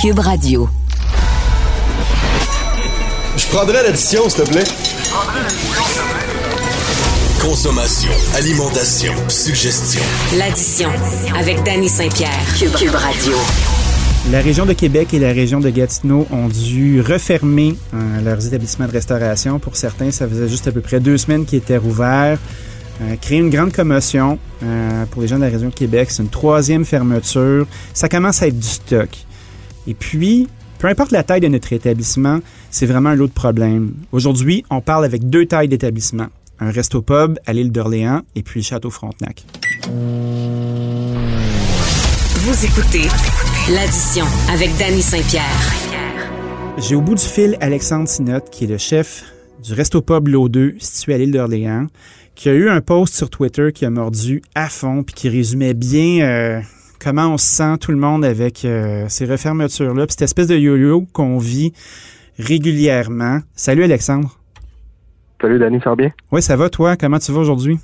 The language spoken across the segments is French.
Cube Radio. Je prendrais l'addition, s'il te plaît. Consommation, alimentation, suggestion. L'addition avec Danny Saint-Pierre. Cube, Radio. La région de Québec et la région de Gatineau ont dû refermer euh, leurs établissements de restauration. Pour certains, ça faisait juste à peu près deux semaines qu'ils étaient rouverts. Euh, créer une grande commotion euh, pour les gens de la région de Québec. C'est une troisième fermeture. Ça commence à être du stock. Et puis, peu importe la taille de notre établissement, c'est vraiment un autre problème. Aujourd'hui, on parle avec deux tailles d'établissement. Un resto-pub à l'île d'Orléans et puis le Château Frontenac. Vous écoutez l'addition avec Danny Saint-Pierre. J'ai au bout du fil Alexandre Sinotte, qui est le chef du resto-pub L'O2, situé à l'île d'Orléans, qui a eu un post sur Twitter qui a mordu à fond puis qui résumait bien euh, comment on se sent tout le monde avec euh, ces refermetures-là, puis cette espèce de yo-yo qu'on vit régulièrement. Salut Alexandre. Salut Danny, ça va bien? Oui, ça va toi? Comment tu vas aujourd'hui?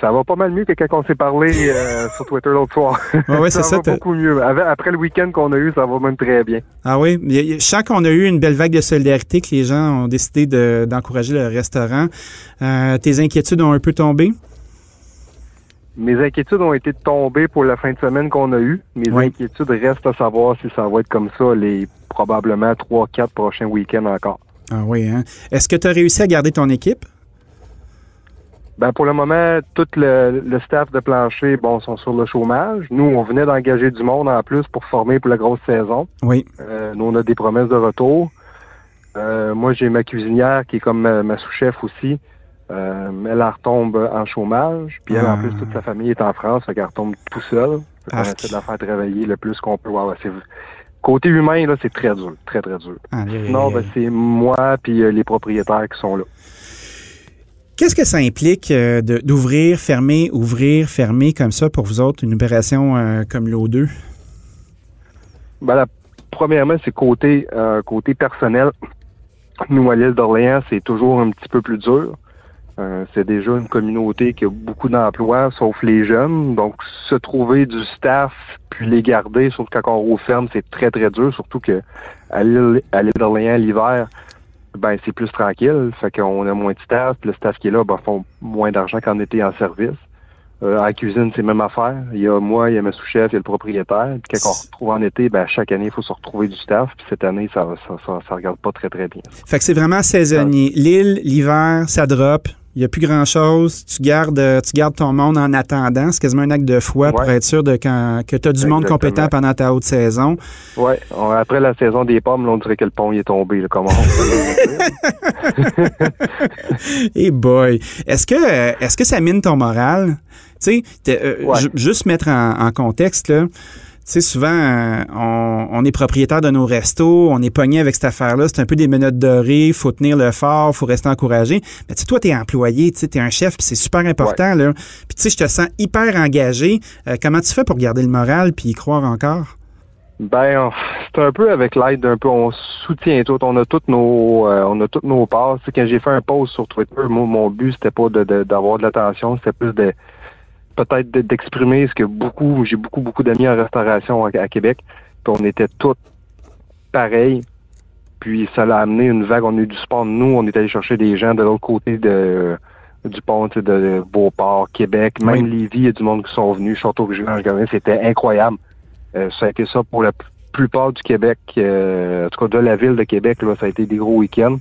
Ça va pas mal mieux que quand on s'est parlé euh, sur Twitter l'autre soir. Ouais, ouais, c'est ça. va beaucoup mieux. Après le week-end qu'on a eu, ça va même très bien. Ah oui, je sens qu'on a eu une belle vague de solidarité, que les gens ont décidé de- d'encourager le restaurant. Euh, tes inquiétudes ont un peu tombé? Mes inquiétudes ont été tombées pour la fin de semaine qu'on a eue. Mes Oui. inquiétudes restent à savoir si ça va être comme ça les probablement trois, quatre prochains week-ends encore. Ah oui, hein? Est-ce que tu as réussi à garder ton équipe? Ben pour le moment, tout le, le staff de plancher, bon, sont sur le chômage. Nous, on venait d'engager du monde en plus pour former pour la grosse saison. Oui. Euh, nous, on a des promesses de retour. Euh, moi, j'ai ma cuisinière qui est comme ma, ma sous-chef aussi. Euh, elle, elle retombe en chômage. Puis elle, en Ah. plus, toute sa famille est en France, fait qu'elle retombe tout seule. Qu'on Arc. essaie de la faire travailler le plus qu'on peut. Ouais, Côté humain, là, c'est très dur, très, très dur. Sinon, aïe. ben, c'est moi puis euh, les propriétaires qui sont là. Qu'est-ce que ça implique euh, d'ouvrir, fermer, ouvrir, fermer comme ça pour vous autres, une opération comme l'O2? Ben, la- premièrement, c'est côté côté personnel. Nous, à l'île d'Orléans, c'est toujours un petit peu plus dur. Euh, c'est déjà une communauté qui a beaucoup d'emplois, sauf les jeunes. Donc, se trouver du staff, puis les garder, surtout quand on referme, c'est très, très dur. Surtout que à l'île d'Orléans, l'hiver, ben c'est plus tranquille. Fait qu'on a moins de staff, puis le staff qui est là, ben, font moins d'argent qu'en été en service. Euh, à la cuisine, c'est même affaire. Il y a moi, il y a ma sous-chef, il y a le propriétaire. Puis quand on retrouve en été, ben, chaque année, il faut se retrouver du staff. Puis cette année, ça, ça, ça, ça regarde pas très, très bien. Fait que c'est vraiment saisonnier. L'île, l'hiver, ça drop. Il n'y a plus grand-chose. Tu gardes, euh, tu gardes ton monde en attendant. C'est quasiment un acte de foi pour être sûr de quand, que tu as du monde compétent pendant ta haute saison. Ouais, on- après la saison des pommes, là, on dirait que le pont il est tombé. Là, comment Et boy, est-ce que est-ce que ça mine ton moral? Tu sais, euh, Ouais. juste mettre en, en contexte là. Tu sais, souvent, euh, on, on est propriétaire de nos restos, on est pogné avec cette affaire-là, c'est un peu des menottes dorées, faut tenir le fort, faut rester encouragé. Mais tu sais, toi, t'es employé, tu sais, t'es un chef, puis c'est super important, là. Puis tu sais, je te sens hyper engagé. Euh, comment tu fais pour garder le moral puis y croire encore? Ben, c'est un peu avec l'aide d'un peu, on soutient tout, on a toutes nos, euh, on a toutes nos parts. Tu sais, quand j'ai fait un post sur Twitter, moi, mon but c'était pas de, de- d'avoir de l'attention, c'était plus de peut-être de- d'exprimer ce que beaucoup, j'ai beaucoup beaucoup d'amis en restauration à, à Québec, puis on était tous pareils. Puis ça l'a amené une vague, on a eu du sport. Nous, on est allé chercher des gens de l'autre côté de du pont de Beauport, Québec, même Oui. Lévis, il y a du monde qui sont venus, Château-Gilange, c'était incroyable. Euh, ça a été ça pour la plupart du Québec, euh, en tout cas de la ville de Québec, là, ça a été des gros week-ends.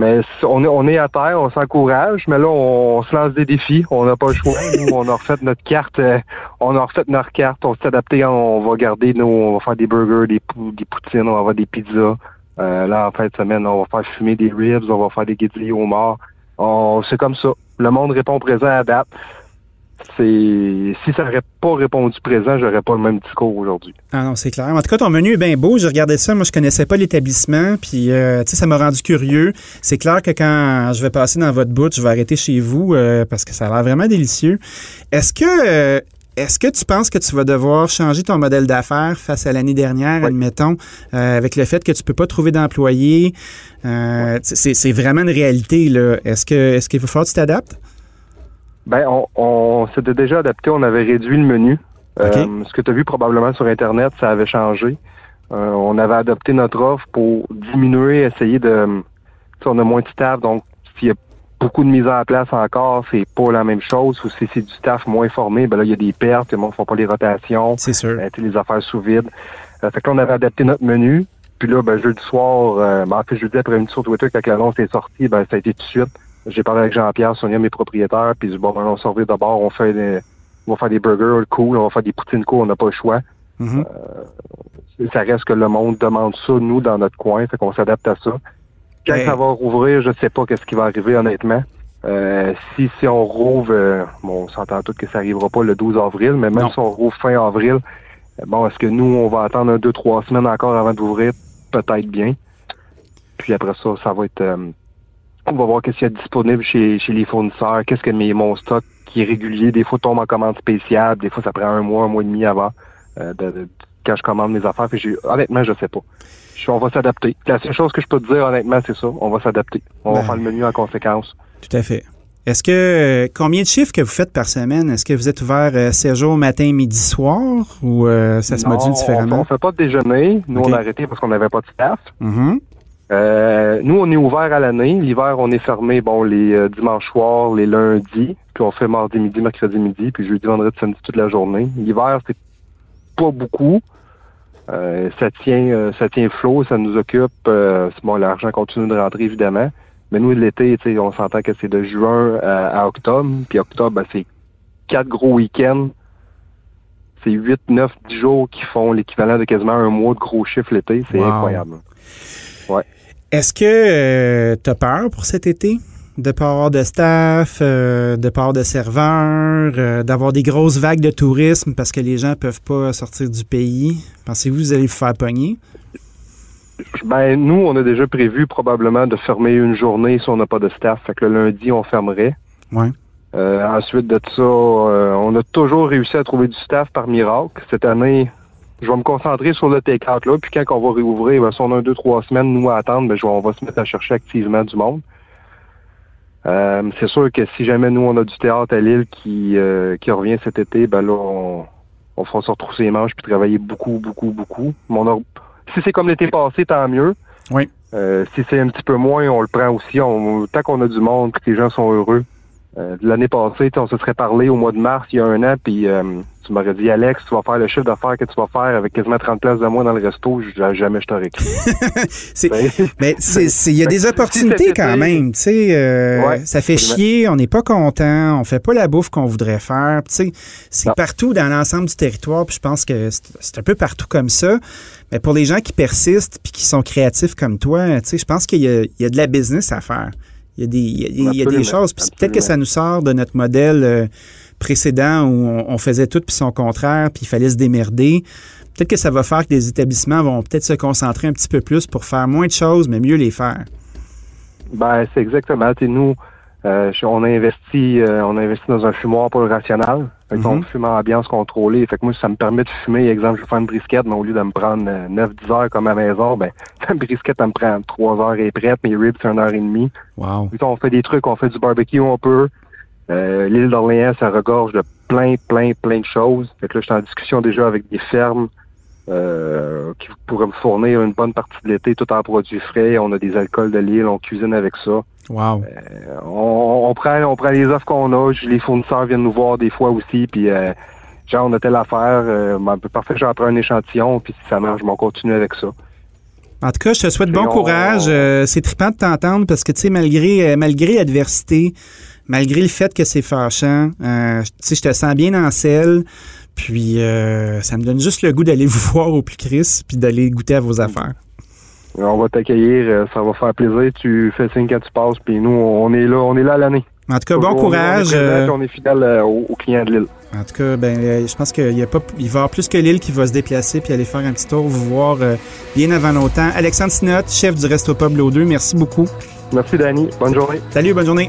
Mais on est, on est à terre, on s'encourage, mais là, on, se lance des défis. On n'a pas le choix. On a refait notre carte. euh, on a refait notre carte. On s'est adapté. On va garder nos. On va faire des burgers, des, pou- des poutines, on va avoir des pizzas. Euh, là, en fin de semaine, on va faire fumer des ribs, on va faire des guédilles au mort. C'est comme ça. Le monde répond présent à date. C'est si ça n'aurait pas répondu présent, j'aurais pas le même discours aujourd'hui. Ah non, c'est clair. En tout cas, ton menu est bien beau. Je regardais ça, moi je connaissais pas l'établissement, puis euh, tu sais, ça m'a rendu curieux. C'est clair que quand je vais passer dans votre bout, je vais arrêter chez vous euh, parce que ça a l'air vraiment délicieux. Est-ce que euh, est-ce que tu penses que tu vas devoir changer ton modèle d'affaires face à l'année dernière, admettons, avec le fait que tu peux pas trouver d'employés? C'est vraiment une réalité. Est-ce que est-ce qu'il va falloir que tu t'adaptes? Ben, on, s'était déjà adapté, on avait réduit le menu. Euh, ce que tu as vu probablement sur Internet, ça avait changé. Euh, on avait adopté notre offre pour diminuer, essayer de... On a moins de staff, donc s'il y a beaucoup de mise en place encore, c'est pas la même chose. Ou si c'est du staff moins formé, ben là, il y a des pertes, les gens font pas les rotations. C'est sûr. Ben, les affaires sous vide. Euh, fait que là, on avait adapté notre menu. Puis là, ben, jeudi soir, euh, ben, en fait, jeudi après-midi sur Twitter, quand l'annonce est sortie, ben, ça a été tout de suite. J'ai parlé avec Jean-Pierre, Sonia, mes propriétaires, puis bon, ben, on s'en d'abord, on fait des, on va faire des burgers cool, on va faire des poutines cool, on n'a pas le choix. Mm-hmm. Euh, ça reste que le monde demande ça, nous, dans notre coin, fait qu'on s'adapte à ça. Quand ça va rouvrir, je sais pas qu'est-ce qui va arriver, honnêtement. Euh, si, si on rouvre, euh, bon, on s'entend tout que ça arrivera pas le 12 avril, mais même si on rouvre fin avril, bon, est-ce que nous, on va attendre un, deux, trois semaines encore avant d'ouvrir? Peut-être bien. Puis après ça, ça va être on va voir qu'est-ce qu'il y a disponible chez, chez les fournisseurs, qu'est-ce que mes, mon stock qui est régulier, des fois tombe en commande spéciale, des fois ça prend un mois, un mois et demi avant euh, de, quand je commande mes affaires. Puis honnêtement, je sais pas. on va s'adapter. La seule chose que je peux te dire, honnêtement, c'est ça. On va s'adapter. On va ben. faire le menu en conséquence. Tout à fait. Est-ce que euh, combien de chiffres que vous faites par semaine? Est-ce que vous êtes ouvert euh, 16 jours matin, midi, soir? Ou euh, ça se module différemment? On, on fait pas de déjeuner. Nous, on a arrêté parce qu'on n'avait pas de staff. Mm-hmm. Euh, nous, on est ouvert à l'année. L'hiver, on est fermé, bon, les euh, dimanches soirs, les lundis, puis on fait mardi midi, mercredi midi, puis jeudi, vendredi, samedi toute la journée. L'hiver, c'est pas beaucoup. Euh, ça tient, ça tient flot, ça nous occupe. bon, l'argent continue de rentrer évidemment. Mais nous, l'été, on s'entend que c'est de juin à, octobre. Puis octobre, ben, c'est quatre gros week-ends. C'est 8, 9, 10 jours qui font l'équivalent de quasiment un mois de gros chiffres l'été. C'est incroyable. Ouais. Est-ce que euh, tu as peur pour cet été? De pas avoir de staff, euh, de pas avoir de serveurs, euh, d'avoir des grosses vagues de tourisme parce que les gens peuvent pas sortir du pays? Pensez-vous que vous allez vous faire pogner? Ben, nous, on a déjà prévu probablement de fermer une journée si on n'a pas de staff. Fait que le lundi, on fermerait. Ouais. ensuite de ça, on a toujours réussi à trouver du staff par miracle. Cette année, je vais me concentrer sur le take-out là, puis quand on va réouvrir, ben, si on a un, deux, trois semaines, nous, à attendre, ben, je on va se mettre à chercher activement du monde. Euh, c'est sûr que si jamais nous, on a du théâtre à Lille qui, euh, qui revient cet été, ben là, on, on fera se retrousser les manches puis travailler beaucoup, beaucoup, beaucoup. on si c'est comme l'été passé, tant mieux. Oui. Euh, si c'est un petit peu moins, on le prend aussi. On, tant qu'on a du monde et que les gens sont heureux. L'année passée, on se serait parlé au mois de mars, il y a un an, puis tu m'aurais dit, Alex, tu vas faire le chiffre d'affaires que tu vas faire avec quasiment 30 places de moins dans le resto, jamais je t'aurais cru. mais il y a des opportunités quand même. Tu sais, euh, ça fait chier, on n'est pas content, on fait pas la bouffe qu'on voudrait faire. Tu sais, c'est partout dans l'ensemble du territoire, puis je pense que c'est un peu partout comme ça. Mais pour les gens qui persistent puis qui sont créatifs comme toi, tu sais, je pense qu'il y, a de la business à faire. Il y a des, il y a, des choses. Peut-être que ça nous sort de notre modèle. Euh, précédent où on, faisait tout puis son contraire, puis il fallait se démerder. Peut-être que ça va faire que les établissements vont peut-être se concentrer un petit peu plus pour faire moins de choses, mais mieux les faire. Ben, c'est exactement. Et nous, euh, on a investi, euh, on a investi dans un fumoir pour le rationnel. Fait mm on fume en ambiance contrôlée. Fait que moi, ça me permet de fumer. Exemple, je vais faire une brisquette, mais au lieu de me prendre 9-10 euh, heures comme à la maison, ben, une brisquette, elle me prend 3 heures et prête. Mes ribs, c'est une heure et demie. Wow. on fait des trucs, on fait du barbecue un peu. Euh, l'île d'Orléans, ça regorge de plein, plein, plein de choses. Fait que là, je suis en discussion déjà avec des fermes euh, qui pourraient me fournir une bonne partie de l'été tout en produits frais. On a des alcools de l'île, on cuisine avec ça. Wow. Euh, on, prend, on prend les offres qu'on a. Les fournisseurs viennent nous voir des fois aussi. Puis, genre, on a telle affaire. Ben, parfait, j'en prends un échantillon. Puis, si ça marche, on continue avec ça. En tout cas, je te souhaite bon courage. c'est trippant de t'entendre parce que, tu sais, malgré, malgré l'adversité, malgré le fait que c'est fâchant, euh, je te sens bien en selle. Puis euh, ça me donne juste le goût d'aller vous voir au plus Chris puis d'aller goûter à vos affaires. On va t'accueillir, euh, ça va faire plaisir. Tu fais signe quand tu passes, puis nous, on est là, on est là à l'année. En tout cas, bon courage. On est, présent, euh, on est fidèle euh, aux, clients de l'île. En tout cas, ben, euh, je pense qu'il y a pas, il va y avoir plus que l'île qui va se déplacer puis aller faire un petit tour, vous voir bien avant longtemps. Alexandre Sinot, chef du Resto Pub L'Eau 2, merci beaucoup. Merci, Danny. Bonne journée. Salut, bonne journée.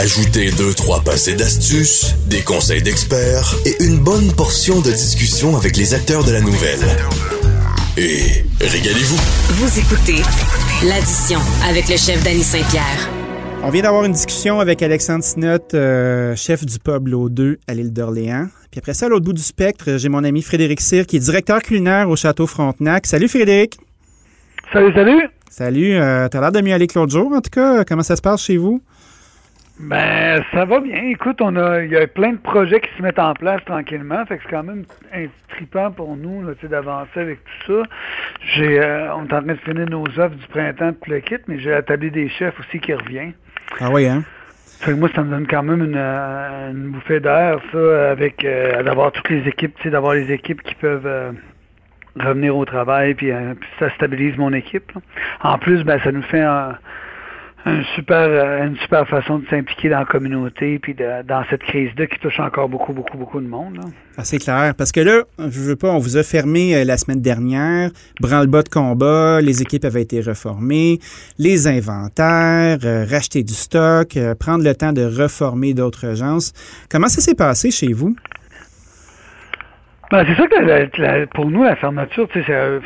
Ajoutez deux, trois passés d'astuces, des conseils d'experts et une bonne portion de discussion avec les acteurs de la nouvelle. Et régalez-vous. Vous écoutez l'addition avec le chef Danny Saint-Pierre. On vient d'avoir une discussion avec Alexandre Sinot, euh, chef du pub L'Eau 2 à l'île d'Orléans. Puis après ça, à l'autre bout du spectre, j'ai mon ami Frédéric Cyr, qui est directeur culinaire au Château Frontenac. Salut Frédéric. Salut, salut! Salut, euh, t'as l'air de mieux aller que l'autre jour, en tout cas. Comment ça se passe chez vous? Ben, ça va bien. Écoute, on a, il y a plein de projets qui se mettent en place tranquillement. Fait que c'est quand même intripant pour nous, là, tu sais, d'avancer avec tout ça. J'ai, euh, on est en train de finir nos offres du printemps tout le kit, mais j'ai la table des chefs aussi qui revient. Ah oui, hein? Fait que moi, ça me donne quand même une, euh, une bouffée d'air, ça, avec euh, d'avoir toutes les équipes, tu sais, d'avoir les équipes qui peuvent euh, revenir au travail, puis, euh, puis ça stabilise mon équipe. là. En plus, ben, ça nous fait un, un super, euh, une super façon de s'impliquer dans la communauté, puis de- dans cette crise-là qui touche encore beaucoup, beaucoup, beaucoup de monde. Ah, c'est clair. Parce que là, je veux pas, on vous a fermé euh, la semaine dernière, branle-bas de combat, les équipes avaient été reformées, les inventaires, euh, racheter du stock, prendre le temps de reformer d'autres agences. Comment ça s'est passé chez vous? Ben, c'est sûr que la- la- pour nous, la fermeture, tu sais, euh,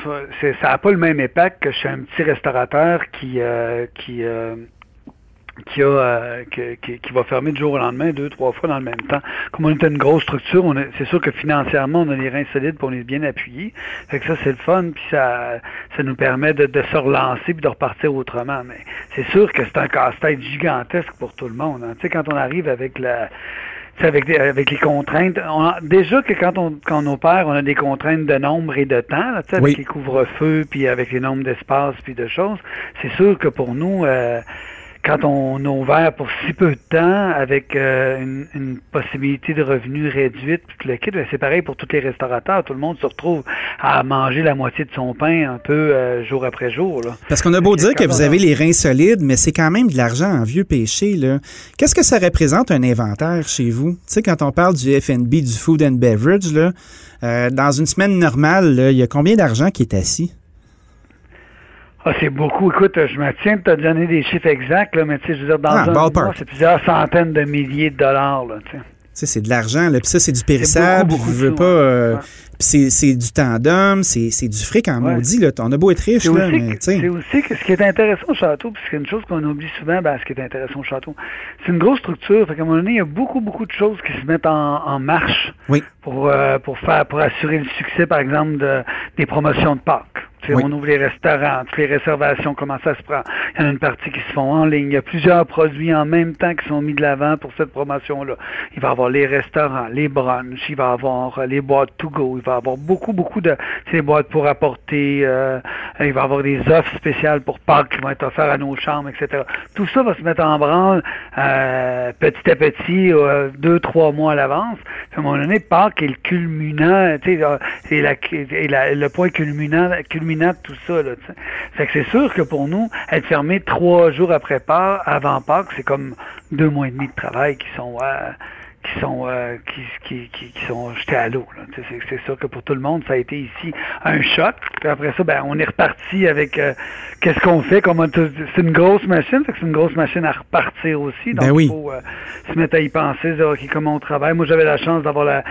ça n'a pas le même impact que chez un petit restaurateur qui euh, qui euh, qui a euh, qui, qui va fermer du jour au lendemain, deux, trois fois dans le même temps. Comme on est une grosse structure, c'est sûr que financièrement, on a les reins solides pour on est bien appuyés. Fait que ça, c'est le fun, puis ça, ça nous permet de, de se relancer puis de repartir autrement. Mais c'est sûr que c'est un casse-tête gigantesque pour tout le monde. hein. Tu sais, quand on arrive avec la avec, des- avec les contraintes, on a- déjà que quand on, quand on opère, on a des contraintes de nombre et de temps, là, sais, avec Oui. les couvre-feux, puis avec les nombres d'espace, puis de choses. C'est sûr que pour nous, euh, quand on a ouvert pour si peu de temps, avec euh, une, une possibilité de revenus réduite, tout le kit, ben, c'est pareil pour tous les restaurateurs. Tout le monde se retrouve à manger la moitié de son pain un peu euh, jour après jour. Là. Parce qu'on a beau dire que vous avez les reins solides, mais c'est quand même de l'argent en vieux péché. Qu'est-ce que ça représente un inventaire chez vous? Tu sais, quand on parle du FNB, du food and beverage, là, euh, dans une semaine normale, là, il y a combien d'argent qui est assis? Ah, c'est beaucoup. Écoute, je me tiens de te donner des chiffres exacts, là, mais tu sais, je veux dire, dans Ah, un mois, c'est plusieurs centaines de milliers de dollars, là, tu sais. Tu c'est de l'argent, là. Puis ça, c'est du périssable. beaucoup, beaucoup veux pas. sous, euh, ouais. C'est, c'est du tandem, c'est, c'est du fric en Ouais. maudit, là. On a beau être riche, là, tu c'est aussi que ce qui est intéressant au château, puis c'est une chose qu'on oublie souvent, ben, ce qui est intéressant au château, c'est une grosse structure. Fait qu'à un moment donné, il y a beaucoup, beaucoup de choses qui se mettent en, en marche Oui. pour, euh, pour faire, pour assurer le succès, par exemple, de, des promotions de Pâques. Oui. On ouvre les restaurants, toutes les réservations, comment ça se prend. Il y en a une partie qui se font en ligne. Il y a plusieurs produits en même temps qui sont mis de l'avant pour cette promotion-là. Il va y avoir les restaurants, les brunchs, il va y avoir euh, les boîtes to go, il va y avoir beaucoup, beaucoup de ces boîtes pour apporter, euh, il va y avoir des offres spéciales pour Pâques qui vont être offertes à nos chambres, etc. Tout ça va se mettre en branle euh, petit à petit, euh, deux, trois mois à l'avance. À un moment donné, Pâques est le culminant, tu sais, la, la- le point culminant, culminant tout ça. Là, fait que c'est sûr que pour nous, être fermé trois jours après Pâques, avant Pâques, c'est comme deux mois et demi de travail qui sont qui sont euh, qui, qui, qui, qui sont jetés à l'eau. C'est, sûr que pour tout le monde, ça a été ici un choc. Puis après ça, ben, on est reparti avec euh, qu'est-ce qu'on fait? C'est une grosse machine, c'est une grosse machine à repartir aussi. Donc Ben oui. il faut euh, se mettre à y penser, dire ok, comment on travaille. Moi, j'avais la chance d'avoir la,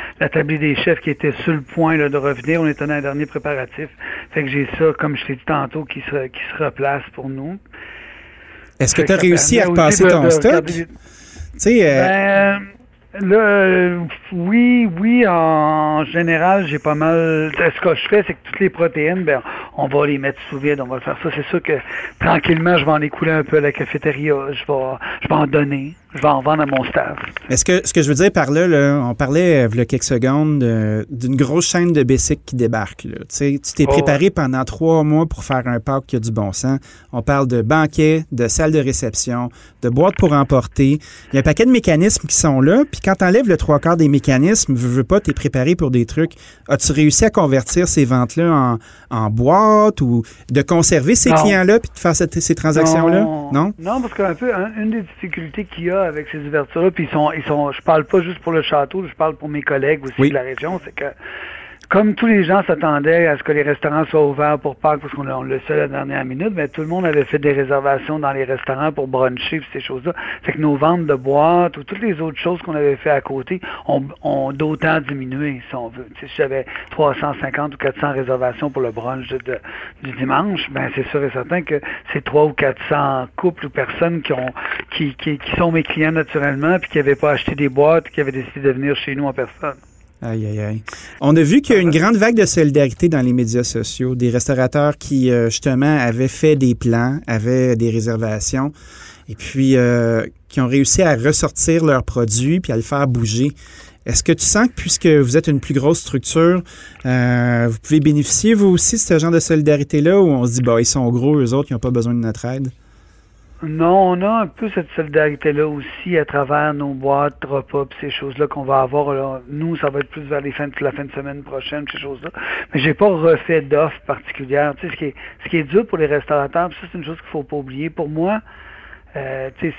des chefs qui était sur le point là, de revenir. On était dans les derniers préparatifs. Fait que j'ai ça, comme je t'ai dit tantôt, qui se, qui se replace pour nous. Est-ce que tu as réussi à repasser ton de stock? regarder- Tu sais, euh, ben, Là, euh, oui, oui, en général, j'ai pas mal. Ce que je fais, c'est que toutes les protéines, ben, on va les mettre sous vide, on va faire ça. C'est sûr que tranquillement, je vais en écouler un peu à la cafétéria, je vais, je vais en donner, je vais en vendre à mon staff. Est-ce que ce que je veux dire par là, là on parlait euh, il y a quelques secondes euh, d'une grosse chaîne de basic qui débarque. Là. Tu sais, tu t'es Oh, préparé pendant trois mois pour faire un parc qui a du bon sens. On parle de banquet, de salle de réception, de boîte pour emporter. Il y a un paquet de mécanismes qui sont là. Puis quand tu enlèves le trois quarts des mécanismes, veux, veux pas, tu es préparé pour des trucs. As-tu réussi à convertir ces ventes-là en, en boîte ou de conserver ces Non. clients-là puis de faire cette- ces transactions-là? Non? Non, parce qu'un peu, un- une des difficultés qu'il y a avec ces ouvertures-là, puis ils sont, ils sont, je parle pas juste pour le château, je parle pour mes collègues aussi Oui. de la région, c'est que comme tous les gens s'attendaient à ce que les restaurants soient ouverts pour Pâques, parce qu'on le sait à la dernière minute, mais tout le monde avait fait des réservations dans les restaurants pour bruncher ces choses-là. Fait que nos ventes de boîtes ou toutes les autres choses qu'on avait fait à côté ont, d'autant diminué, si on veut. Si j'avais 350 ou 400 réservations pour le brunch du dimanche, ben c'est sûr et certain que c'est 3 ou 400 couples ou personnes qui ont qui, qui, qui sont mes clients naturellement puis qui n'avaient pas acheté des boîtes qui avaient décidé de venir chez nous en personne. Aïe, aïe, aïe. On a vu qu'il y a une grande vague de solidarité dans les médias sociaux, des restaurateurs qui, euh, justement, avaient fait des plans, avaient des réservations, et puis euh, qui ont réussi à ressortir leurs produits puis à le faire bouger. Est-ce que tu sens que, puisque vous êtes une plus grosse structure, euh, vous pouvez bénéficier, vous aussi, de ce genre de solidarité-là, où on se dit, bah, ils sont gros, eux autres, ils n'ont pas besoin de notre aide? Non, on a un peu cette solidarité-là aussi à travers nos boîtes, repas, pis ces choses-là qu'on va avoir. Nous, ça va être plus vers les fins de, la fin de semaine prochaine, ces choses-là. Mais j'ai pas refait d'offres particulières. Tu sais, ce qui est, ce qui est dur pour les restaurateurs, pis ça c'est une chose qu'il faut pas oublier. Pour moi, euh, euh,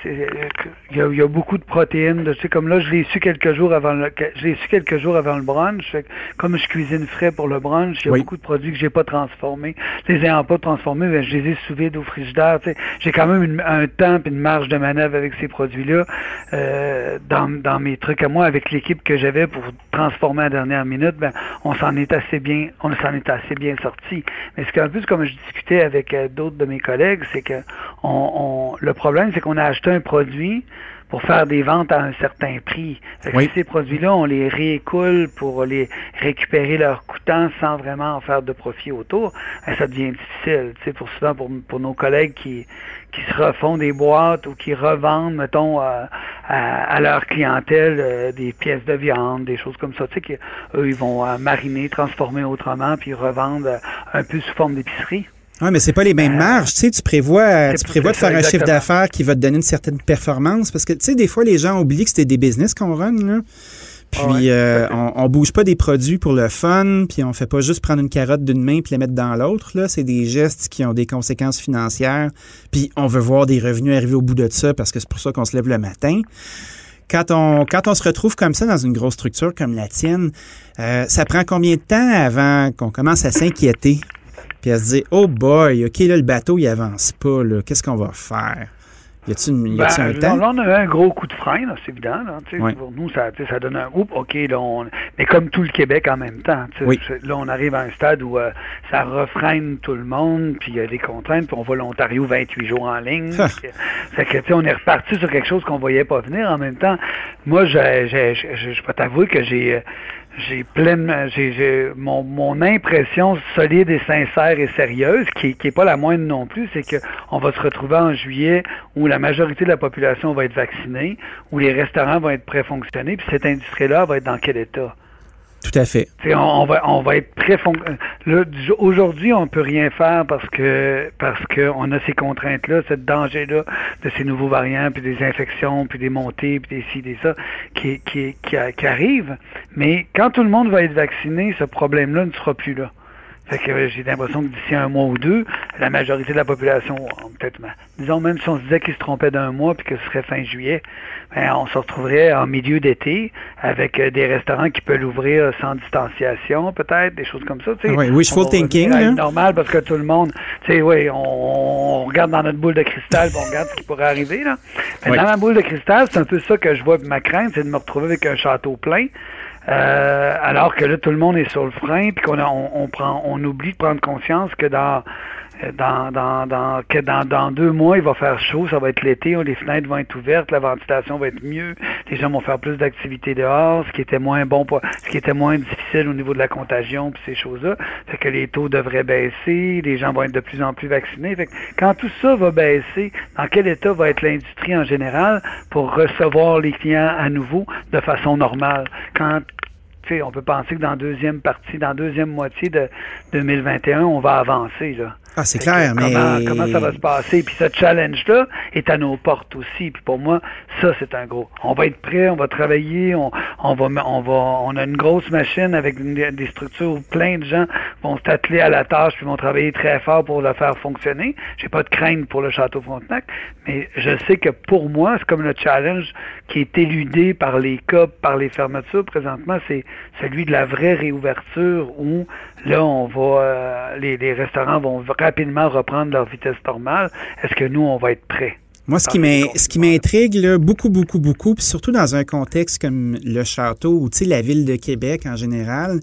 il y, a, il y a beaucoup de protéines. Tu sais, comme là, je l'ai su quelques jours avant le, je l'ai su quelques jours avant le brunch. Comme je cuisine frais pour le brunch, il y a Oui. beaucoup de produits que j'ai pas transformés. Les ayant pas transformés, ben, je les ai sous vide au frigidaire. Tu sais, j'ai quand même une- un temps et une marge de manœuvre avec ces produits-là euh, dans, dans mes trucs à moi, avec l'équipe que j'avais pour transformer à la dernière minute. Ben, on s'en est assez bien, on s'en est assez bien sorti. Mais ce qu'un peu comme je discutais avec euh, d'autres de mes collègues, c'est que on, on- le problème, c'est qu'on a acheté un produit pour faire des ventes à un certain prix. Oui. si ces produits-là, on les réécoule pour les récupérer leur coûtant sans vraiment en faire de profit autour, ben, ça devient difficile. Tu sais, pour souvent pour, pour nos collègues qui qui se refont des boîtes ou qui revendent, mettons, euh, à, à leur clientèle euh, des pièces de viande, des choses comme ça. Tu sais, qu'eux, ils vont euh, mariner, transformer autrement, puis revendre euh, un peu sous forme d'épicerie. Oui, mais c'est pas les mêmes marges. Tu sais, tu prévois, tu prévois de ça, faire un chiffre d'affaires qui va te donner une certaine performance parce que, tu sais, des fois, les gens oublient que c'était des business qu'on run, là. Puis, Ah ouais, euh, on, on bouge pas des produits pour le fun, puis on fait pas juste prendre une carotte d'une main puis la mettre dans l'autre, là. C'est des gestes qui ont des conséquences financières, puis on veut voir des revenus arriver au bout de ça parce que c'est pour ça qu'on se lève le matin. Quand on, quand on se retrouve comme ça dans une grosse structure comme la tienne, euh, ça prend combien de temps avant qu'on commence à s'inquiéter? Puis à se dire, oh boy, OK, là, le bateau, il avance pas, là. Qu'est-ce qu'on va faire? Y a-tu Ben, un temps? là, on a eu un gros coup de frein, là, c'est évident. Là. Pour nous, ça, ça donne un oups, OK, là, on... mais comme tout le Québec en même temps. Oui. Là, on arrive à un stade où euh, ça refreine tout le monde, puis il y a des contraintes, puis on va l'Ontario 28 jours en ligne. Ah. Fait que- fait que, tu sais, on est reparti sur quelque chose qu'on voyait pas venir. En même temps, moi, j'ai- j'ai- je peux t'avouer que j'ai... j'ai pleine, j'ai, j'ai- mon, mon impression solide et sincère et sérieuse, qui, est- qui pas la moindre non plus, c'est que on va se retrouver en juillet où la majorité de la population va être vaccinée, où les restaurants vont être préfonctionnés, puis cette industrie-là va être dans quel état? Tout à fait. Tu sais, on, va on va être très fon- aujourd'hui on peut rien faire parce que parce que on a ces contraintes là, ce danger là de ces nouveaux variants puis des infections puis des montées puis des ci des ça qui qui qui, qui arrivent. Mais quand tout le monde va être vacciné, ce problème là ne sera plus là. Fait que euh, j'ai l'impression que d'ici un mois ou deux, la majorité de la population, peut-être, disons même si on se disait qu'ils se trompaient d'un mois puis que ce serait fin juillet, ben, on se retrouverait en milieu d'été avec euh, des restaurants qui peuvent l'ouvrir sans distanciation, peut-être, des choses comme ça. tu sais. Ouais, wishful thinking, là. une normal parce que tout le monde, tu sais, oui, on, on regarde dans notre boule de cristal, puis on regarde ce qui pourrait arriver. Là. Mais Oui. Dans ma boule de cristal, c'est un peu ça que je vois, ma crainte, c'est de me retrouver avec un château plein. Euh, alors que là, tout le monde est sur le frein, puis qu'on on, on prend, on oublie de prendre conscience que dans dans, dans, que dans, deux mois, il va faire chaud, ça va être l'été, les fenêtres vont être ouvertes, la ventilation va être mieux, les gens vont faire plus d'activités dehors, ce qui était moins bon, pour, ce qui était moins difficile au niveau de la contagion, puis ces choses-là. Fait que les taux devraient baisser, les gens vont être de plus en plus vaccinés. Quand tout ça va baisser, dans quel état va être l'industrie en général pour recevoir les clients à nouveau de façon normale? Quand on peut penser que dans la deuxième partie, dans la deuxième moitié de 2021, on va avancer. Là. Ah, c'est clair, mais... Comment, ça va se passer? Puis ce challenge-là est à nos portes aussi. Puis pour moi, ça, c'est un gros. On va être prêt, on va travailler, on, on va, on va, on a une grosse machine avec des structures où plein de gens vont s'atteler à la tâche puis vont travailler très fort pour le faire fonctionner. J'ai pas de crainte pour le Château Frontenac, mais je sais que pour moi, c'est comme le challenge qui est éludé par les cas, par les fermetures présentement, c'est celui de la vraie réouverture où là, on va, euh, les, les restaurants vont rapidement reprendre leur vitesse normale, est-ce que nous, on va être prêts? Moi, ce qui m'intrigue beaucoup, beaucoup, beaucoup, puis surtout dans un contexte comme le château ou la ville de Québec en général,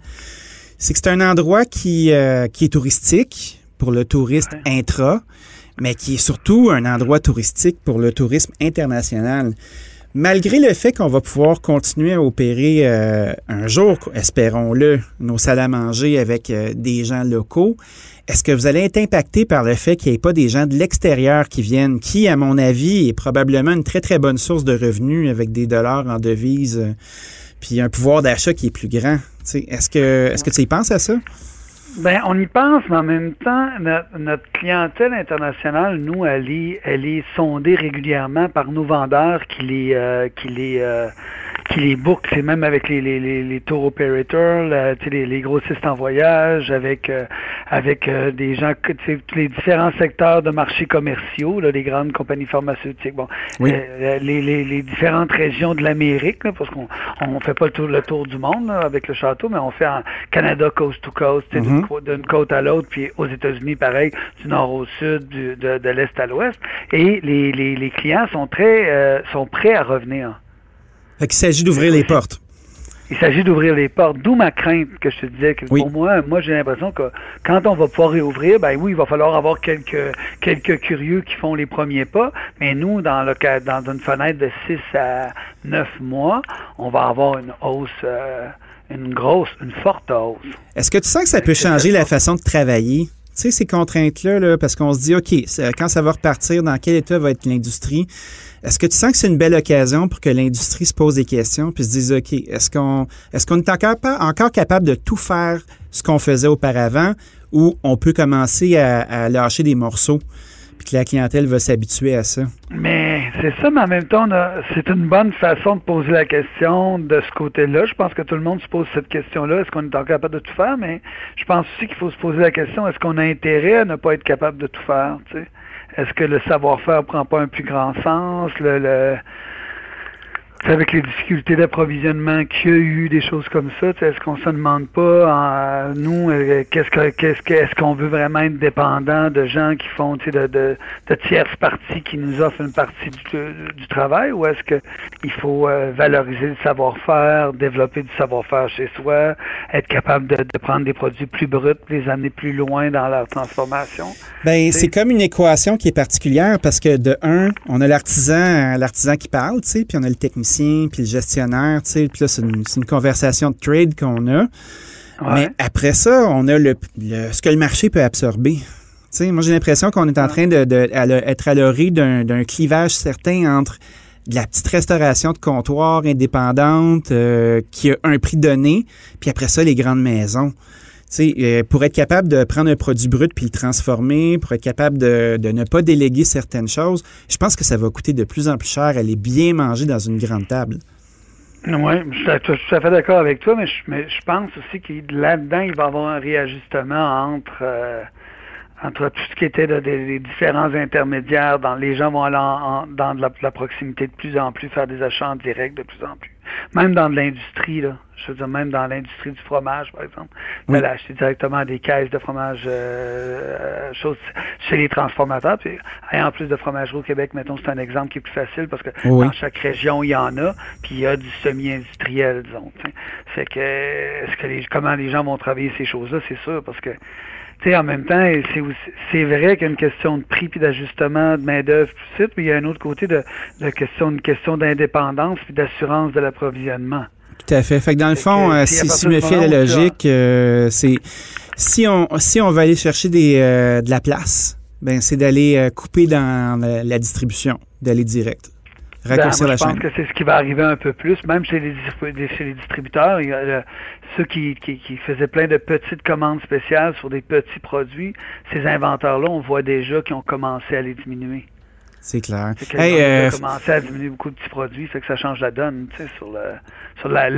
c'est que c'est un endroit qui, euh, qui est touristique pour le tourisme intra, mais qui est surtout un endroit touristique pour le tourisme international. Malgré le fait qu'on va pouvoir continuer à opérer euh, un jour, espérons-le, nos salles à manger avec euh, des gens locaux, est-ce que vous allez être impacté par le fait qu'il n'y ait pas des gens de l'extérieur qui viennent, qui, à mon avis, est probablement une très, très bonne source de revenus avec des dollars en devises, euh, puis un pouvoir d'achat qui est plus grand? Est-ce que, est-ce que tu y penses à ça? Ben, on y pense, mais en même temps, notre, clientèle internationale, nous, elle est, elle est sondée régulièrement par nos vendeurs qui les, euh, qui les, euh, qui les bookent, c'est même avec les, les, les, les tour operators, les, les grossistes en voyage, avec euh, avec euh, des gens, les différents secteurs de marchés commerciaux, là, les grandes compagnies pharmaceutiques, bon, euh, les, les, les, différentes régions de l'Amérique, parce qu'on on fait pas le tour, le tour du monde avec le château, mais on fait en Canada coast to coast, mm-hmm. d'une côte à l'autre, puis aux États-Unis, pareil, du nord au sud, du, de, de l'est à l'ouest, et les, les, les clients sont très sont prêts à revenir. Il s'agit d'ouvrir les portes. Il s'agit d'ouvrir les portes. D'où ma crainte que je te disais que pour moi, moi j'ai l'impression que quand on va pouvoir réouvrir, ben oui, il va falloir avoir quelques quelques curieux qui font les premiers pas. Mais nous, dans le dans une fenêtre de 6 à 9 mois, on va avoir une hausse. Euh, une grosse, une forte hausse. Est-ce que tu sens que ça peut changer la façon de travailler? Tu sais, ces contraintes-là, là, parce qu'on se dit, OK, quand ça va repartir, dans quel état va être l'industrie? Est-ce que tu sens que c'est une belle occasion pour que l'industrie se pose des questions puis se dise OK, est-ce qu'on est-ce qu'on est encore capable de tout faire ce qu'on faisait auparavant ou on peut commencer à, lâcher des morceaux? Que la clientèle va s'habituer à ça? Mais c'est ça, mais en même temps, c'est une bonne façon de poser la question de ce côté-là. Je pense que tout le monde se pose cette question-là. Est-ce qu'on est encore capable de tout faire? Mais je pense aussi qu'il faut se poser la question, est-ce qu'on a intérêt à ne pas être capable de tout faire? Est-ce que le savoir-faire prend pas un plus grand sens? Avec les difficultés d'approvisionnement qu'il y a eu, des choses comme ça, est-ce qu'on se demande pas, nous, euh, qu'est-ce que qu'est-ce que est-ce qu'on veut vraiment être dépendant de gens qui font de, de, de tierces parties qui nous offrent une partie du, du travail, ou est-ce que il faut euh, valoriser le savoir-faire, développer du savoir-faire chez soi, être capable de, de, prendre des produits plus bruts, les amener plus loin dans leur transformation? Ben, c'est comme une équation qui est particulière parce que de un, on a l'artisan, l'artisan qui parle, tu sais, puis on a le technicien, puis le gestionnaire, tu sais, puis là c'est une, une, conversation de trade qu'on a. Mais après ça, on a le, ce que le marché peut absorber. Tu sais, moi j'ai l'impression qu'on est en train de, de être à l'orée d'un clivage certain entre de la petite restauration de comptoir indépendante euh, qui a un prix donné, puis après ça les grandes maisons. Euh, pour être capable de prendre un produit brut puis le transformer, pour être capable de, de, ne pas déléguer certaines choses, je pense que ça va coûter de plus en plus cher aller bien manger dans une grande table. Oui, je suis tout à fait d'accord avec toi, mais je, pense aussi que là-dedans, il va y avoir un réajustement entre euh, entre tout ce qui était des différents intermédiaires. Les gens vont aller dans de la, proximité de plus en plus, faire des achats en direct de plus en plus. Même dans de l'industrie, là. Je veux dire, même dans l'industrie du fromage, par exemple. Oui. Aller acheter directement des caisses de fromage euh, chez les transformateurs. Puis, en plus de fromagerie au Québec, mettons, c'est un exemple qui est plus facile parce que dans chaque région, il y en a, puis il y a du semi-industriel, disons. Fait que, est-ce que les, comment les gens vont travailler ces choses-là, c'est sûr, parce que sais, en même temps, c'est vrai qu'il y a une question de prix puis d'ajustement de main d'œuvre tout mais il y a un autre côté de, de question, une question d'indépendance puis d'assurance de l'approvisionnement. Tout à fait. Fait que dans le fond, euh, si, si, me fie la logique, euh, c'est si on si on va aller chercher des euh, de la place, ben c'est d'aller couper dans la, distribution, d'aller direct. Raccourcir ben, la je pense que c'est ce qui va arriver un peu plus, même chez les, chez les distributeurs. Il y a, ceux qui, qui, qui, faisaient plein de petites commandes spéciales sur des petits produits, ces inventeurs-là, on voit déjà qu'ils ont commencé à les diminuer. C'est clair. C'est hey, euh... commencé à diminuer beaucoup de petits produits, fait que ça change la donne, tu sais, sur le, sur la,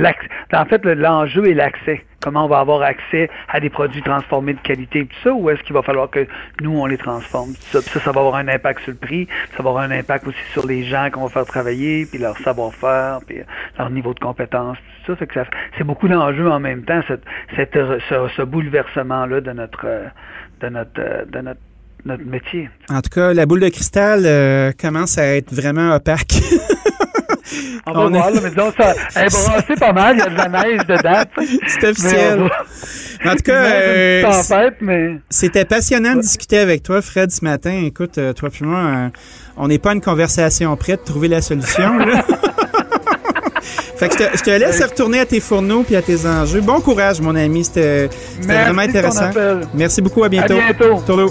en fait, l'enjeu est l'accès. Comment on va avoir accès à des produits transformés de qualité et tout ça, ou est-ce qu'il va falloir que nous, on les transforme? Ça, ça, ça, va avoir un impact sur le prix, ça va avoir un impact aussi sur les gens qu'on va faire travailler, puis leur savoir-faire, puis leur niveau de compétence, tout ça. Fait que ça, c'est beaucoup d'enjeux en même temps, cette, cette, ce, ce bouleversement-là de notre, de notre, de notre notre métier. En tout cas, la boule de cristal euh, commence à être vraiment opaque. On va voir, là, mais disons, ça, elle pas mal, il y a de la neige dedans. C'est officiel. En tout cas, euh, c'était passionnant de discuter avec toi, Fred, ce matin. Écoute, euh, toi puis moi, on n'est pas une conversation prête de trouver la solution. fait que je te, laisse retourner à tes fourneaux puis à tes enjeux. Bon courage, mon ami. C'était vraiment intéressant. Merci beaucoup. À bientôt. À bientôt.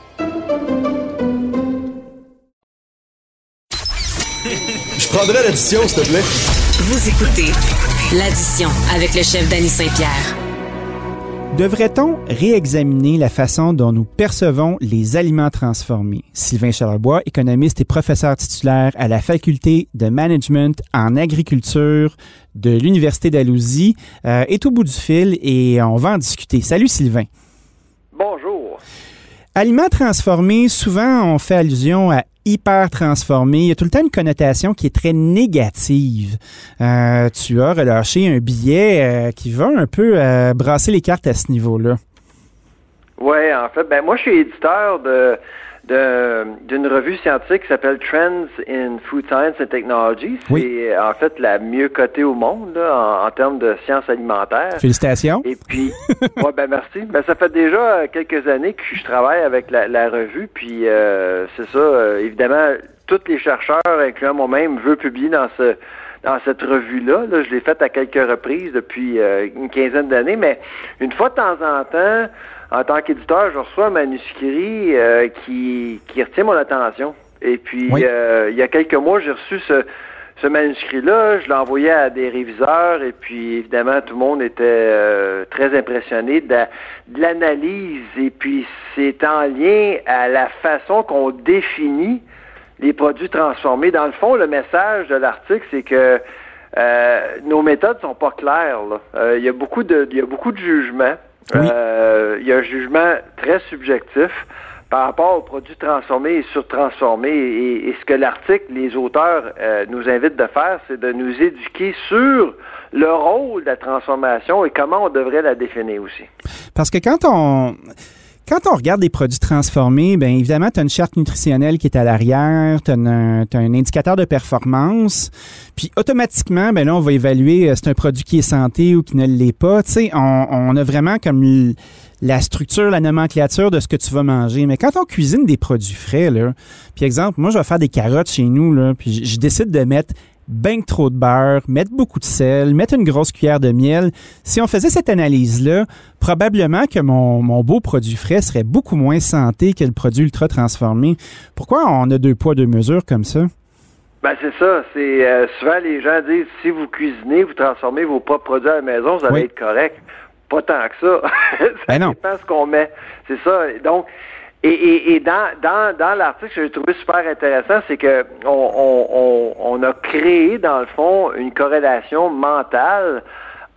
Prendrais l'addition, s'il te plaît. Vous écoutez l'addition avec le chef Danny Saint-Pierre. Devrait-on réexaminer la façon dont nous percevons les aliments transformés? Sylvain Charlebois, économiste et professeur titulaire à la faculté de management en agriculture de l'Université d'Alousie, euh, est au bout du fil et on va en discuter. Salut Sylvain. Bonjour. Aliments transformés, souvent on fait allusion à hyper transformé. Il y a tout le temps une connotation qui est très négative. Euh, tu as relâché un billet euh, qui va un peu euh, brasser les cartes à ce niveau-là. Oui, en fait, ben moi je suis éditeur de d'une revue scientifique qui s'appelle Trends in Food Science and Technology. C'est en fait la mieux cotée au monde en, termes de sciences alimentaires. Félicitations. Et puis, ouais, ben merci. Ben, ça fait déjà quelques années que je travaille avec la, revue, puis euh, c'est ça, euh, évidemment, tous les chercheurs, incluant moi-même, veulent publier dans ce dans cette revue-là. Là, je l'ai faite à quelques reprises depuis euh, une quinzaine d'années, mais une fois de temps en temps, en tant qu'éditeur, je reçois un manuscrit euh, qui, qui retient mon attention. Et puis, euh, il y a quelques mois, j'ai reçu ce, ce manuscrit-là, je l'ai envoyé à des réviseurs et puis évidemment tout le monde était euh, très impressionné de, l'analyse et puis c'est en lien à la façon qu'on définit les produits transformés. Dans le fond, le message de l'article, c'est que nos méthodes sont pas claires. Il y a beaucoup de il y a beaucoup de jugements. Euh, il y a un jugement très subjectif par rapport aux produits transformés et surtransformés. Et, et ce que l'article, les auteurs euh, nous invitent de faire, c'est de nous éduquer sur le rôle de la transformation et comment on devrait la définir aussi. Parce que quand on quand on regarde des produits transformés, bien évidemment, tu as une charte nutritionnelle qui est à l'arrière, tu as, un indicateur de performance, puis automatiquement, ben là, on va évaluer euh, c'est un produit qui est santé ou qui ne l'est pas. Tu sais, on, on, a vraiment comme la structure, la nomenclature de ce que tu vas manger. Mais quand on cuisine des produits frais, là, puis exemple, moi, je vais faire des carottes chez nous, là, puis je décide de mettre ben trop de beurre, mettre beaucoup de sel, mettre une grosse cuillère de miel. Si on faisait cette analyse-là, probablement que mon, beau produit frais serait beaucoup moins santé que le produit ultra transformé. Pourquoi on a deux poids, deux mesures comme ça? Ben c'est ça. C'est euh, souvent les gens disent si vous cuisinez, vous transformez vos propres produits à la maison, vous allez être correct. Pas tant que ça. ça ben non. dépend ce qu'on met. C'est ça. Donc, Et, dans, dans, dans l'article, ce que j'ai trouvé super intéressant, c'est que on, on, a créé, dans le fond, une corrélation mentale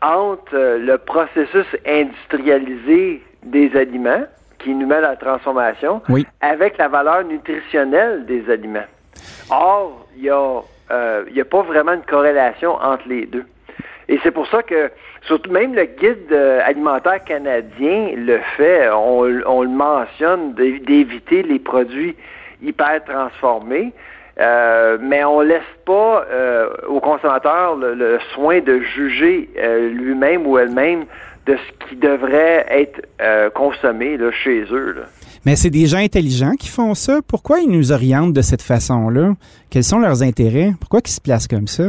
entre euh, le processus industrialisé des aliments, qui nous met à la transformation, avec la valeur nutritionnelle des aliments. Or, il n'y a, euh, a pas vraiment une corrélation entre les deux. Et c'est pour ça que, surtout même le guide euh, alimentaire canadien le fait, on, le mentionne, d'éviter les produits hyper transformés. Euh, mais on laisse pas euh, au consommateur le, soin de juger lui-même ou elle-même de ce qui devrait être consommé chez eux. Mais c'est des gens intelligents qui font ça. Pourquoi ils nous orientent de cette façon-là? Quels sont leurs intérêts? Pourquoi ils se placent comme ça?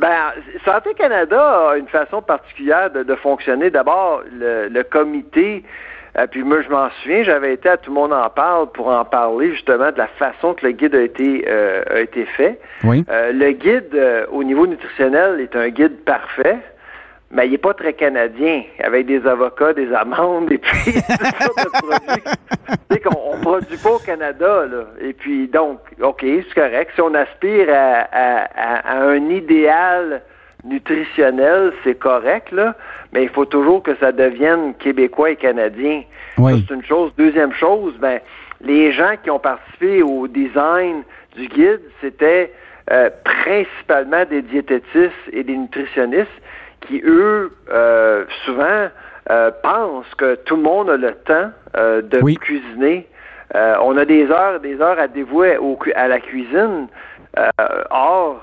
Ben, Santé Canada a une façon particulière de, fonctionner. D'abord, le, comité, euh, puis moi je m'en souviens, j'avais été à Tout le monde en parle pour en parler justement de la façon que le guide a été, euh, a été fait. Oui. Euh, le guide au niveau nutritionnel est un guide parfait mais il n'est pas très canadien, avec des avocats, des amendes, et puis Tu qu'on ne produit pas au Canada, là. Et puis, donc, OK, c'est correct. Si on aspire à, un idéal nutritionnel, c'est correct, là, mais il faut toujours que ça devienne québécois et canadien. Oui. C'est une chose. Deuxième chose, ben, les gens qui ont participé au design du guide, c'était euh, principalement des diététistes et des nutritionnistes qui, eux, euh, souvent euh, pensent que tout le monde a le temps euh, de cuisiner. on a des heures, des heures à dévouer à la cuisine. or,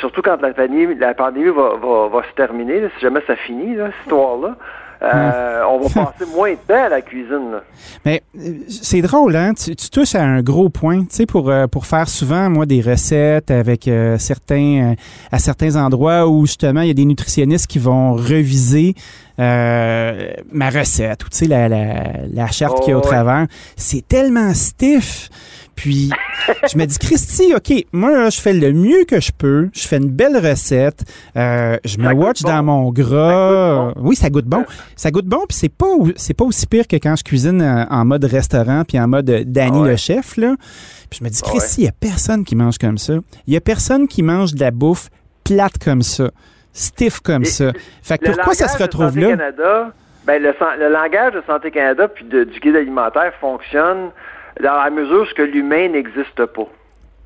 surtout quand la pandémie, la pandémie va, va, va se terminer, si jamais ça finit, là, cette histoire-là, euh, on va passer moins de temps à la cuisine. Mais euh, c'est drôle, hein? Tu, touches à un gros point. Tu sais, pour, euh, pour faire souvent, moi, des recettes avec certains à certains endroits où justement il y a des nutritionnistes qui vont reviser ma recette ou tu sais la, la, la charte qui est au oh, travers. C'est tellement stiff. Puis, je me dis, Christy, OK, moi, je fais le mieux que je peux. Je fais une belle recette. Euh, je me watch dans mon gras. Oui, ça goûte bon. Ça goûte bon, puis c'est pas, c'est pas aussi pire que quand je cuisine euh, en mode restaurant puis en mode Danny le chef, là. Puis je me dis, Christy, il y a personne qui mange comme ça. Il y a personne qui mange de la bouffe plate comme ça, stiff comme ça. Fait que pourquoi ça se retrouve là? Canada, ben le, le, langage de Santé Canada puis du guide alimentaire fonctionne dans la mesure où l'humain n'existe pas.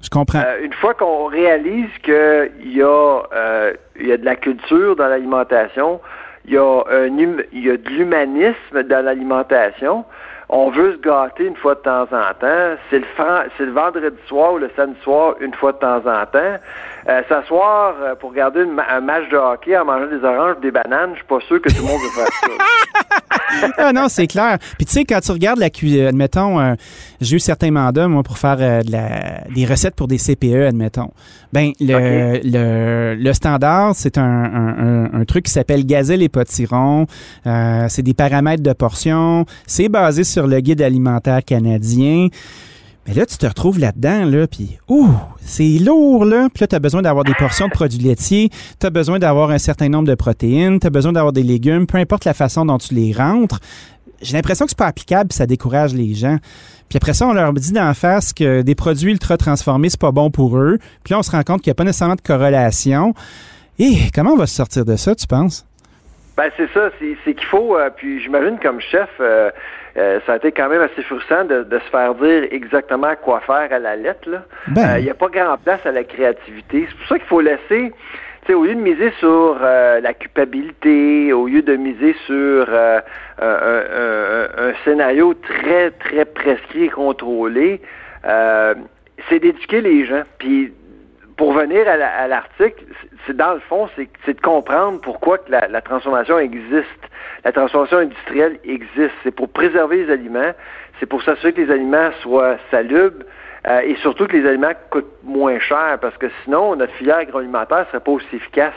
Je comprends. Euh, une fois qu'on réalise qu'il y, a, euh, y a de la culture dans l'alimentation, il y a, un, hum, il y a de l'humanisme dans l'alimentation, on veut se gâter une fois de temps en temps. C'est le, c'est le vendredi soir ou le samedi soir une fois de temps en temps. Euh, s'asseoir pour regarder un match de hockey en mangeant des oranges, des bananes, je suis pas sûr que tout le monde veut faire ça. ah non, c'est clair. Puis tu sais, quand tu regardes la cuisine, admettons, euh, j'ai eu certains mandats, moi, pour faire de la, des recettes pour des CPE, admettons. Ben, le, le, le, standard, c'est un, un, un, truc qui s'appelle gazelle et potiron. c'est des paramètres de portion. C'est basé sur le guide alimentaire canadien. Mais là, tu te retrouves là-dedans, là, puis ouh, c'est lourd, là. Puis là, tu as besoin d'avoir des portions de produits laitiers, tu as besoin d'avoir un certain nombre de protéines, tu as besoin d'avoir des légumes, peu importe la façon dont tu les rentres. J'ai l'impression que c'est pas applicable, puis ça décourage les gens. Puis après ça, on leur dit d'en face que des produits ultra transformés, c'est pas bon pour eux. Puis là, on se rend compte qu'il n'y a pas nécessairement de corrélation. Et comment on va se sortir de ça, tu penses? Ben c'est ça, c'est qu'il faut, euh, puis j'imagine comme chef, euh, euh, ça a été quand même assez frustrant de, se faire dire exactement quoi faire à la lettre. Ben. Il n'y a pas grand place à la créativité. C'est pour ça qu'il faut laisser, au lieu de miser sur la culpabilité, au lieu de miser sur un, scénario très, très prescrit et contrôlé, c'est d'éduquer les gens. Puis pour venir à l'article, c'est dans le fond, c'est de comprendre pourquoi que la, transformation existe. La transformation industrielle existe. C'est pour préserver les aliments, c'est pour s'assurer que les aliments soient salubres euh, et surtout que les aliments coûtent moins cher parce que sinon, notre filière agroalimentaire ne serait pas aussi efficace.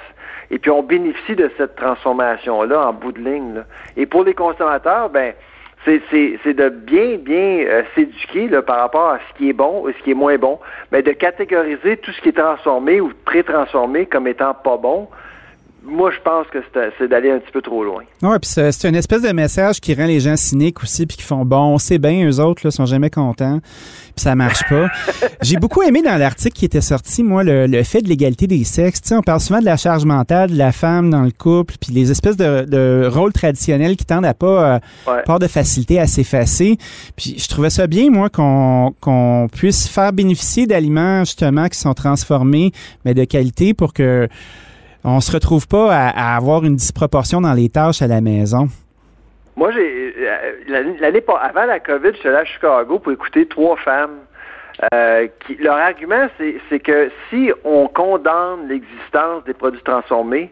Et puis, on bénéficie de cette transformation-là en bout de ligne. Et pour les consommateurs, ben, c'est de bien, bien euh, s'éduquer par rapport à ce qui est bon et ce qui est moins bon, mais de catégoriser tout ce qui est transformé ou pré-transformé comme étant pas bon, moi, je pense que c'est d'aller un petit peu trop loin. Oui, puis c'est une espèce de message qui rend les gens cyniques aussi, puis qui font bon, c'est bien, eux autres, là, sont jamais contents, puis ça marche pas. J'ai beaucoup aimé dans l'article qui était sorti, moi, le, fait de l'égalité des sexes. Tu sais, on parle souvent de la charge mentale de la femme dans le couple, puis les espèces de, rôles traditionnels qui tendent à pas, euh, de facilité à s'effacer. Puis je trouvais ça bien, moi, qu'on puisse faire bénéficier d'aliments, justement, qui sont transformés, mais de qualité pour que on se retrouve pas à, avoir une disproportion dans les tâches à la maison. Moi, j'ai euh, l'année avant la COVID, je suis allé à Chicago pour écouter trois femmes. Euh, qui, leur argument, c'est que si on condamne l'existence des produits transformés,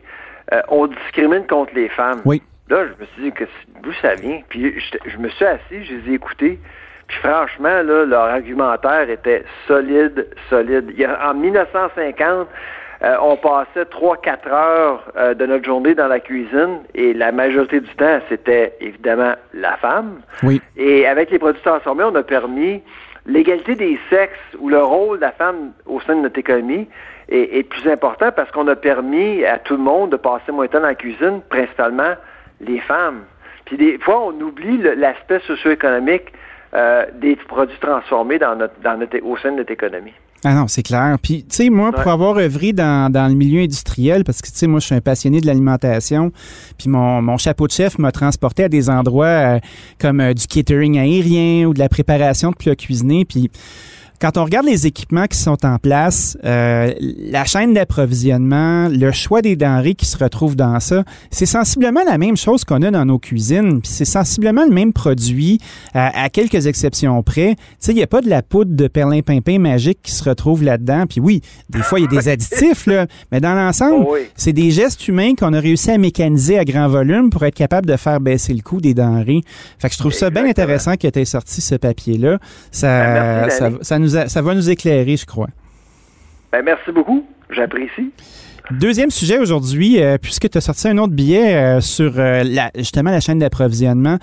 euh, on discrimine contre les femmes. Oui. Là, je me suis dit que d'où ça vient? Puis je, me suis assis, je les ai écoutés. Puis franchement, là, leur argumentaire était solide, solide. Il y a, en 1950, euh, on passait 3-4 heures euh, de notre journée dans la cuisine et la majorité du temps, c'était évidemment la femme. Oui. Et avec les produits transformés, on a permis l'égalité des sexes ou le rôle de la femme au sein de notre économie est, plus important parce qu'on a permis à tout le monde de passer moins de temps dans la cuisine, principalement les femmes. Puis des fois, on oublie l'aspect socio-économique euh, des produits transformés dans notre, dans notre, au sein de notre économie. Ah non, c'est clair. Puis, tu sais, moi, pour avoir œuvré dans, dans le milieu industriel, parce que, tu sais, moi, je suis un passionné de l'alimentation, puis mon, mon chapeau de chef m'a transporté à des endroits euh, comme euh, du catering aérien ou de la préparation de plats cuisinés, puis quand on regarde les équipements qui sont en place, euh, la chaîne d'approvisionnement, le choix des denrées qui se retrouvent dans ça, c'est sensiblement la même chose qu'on a dans nos cuisines. C'est sensiblement le même produit, à, quelques exceptions près. Tu sais, il n'y a pas de la poudre de perlimpinpin magique qui se retrouve là-dedans. Puis oui, des fois, il y a des additifs, là, mais dans l'ensemble, oh c'est des gestes humains qu'on a réussi à mécaniser à grand volume pour être capable de faire baisser le coût des denrées. Fait que je trouve ça bien intéressant que tu aies sorti ce papier-là. Ça, ben, ça, ça nous ça va nous éclairer, je crois. Ben, merci beaucoup. J'apprécie. Deuxième sujet aujourd'hui, euh, puisque tu as sorti un autre billet euh, sur euh, la, justement la chaîne d'approvisionnement,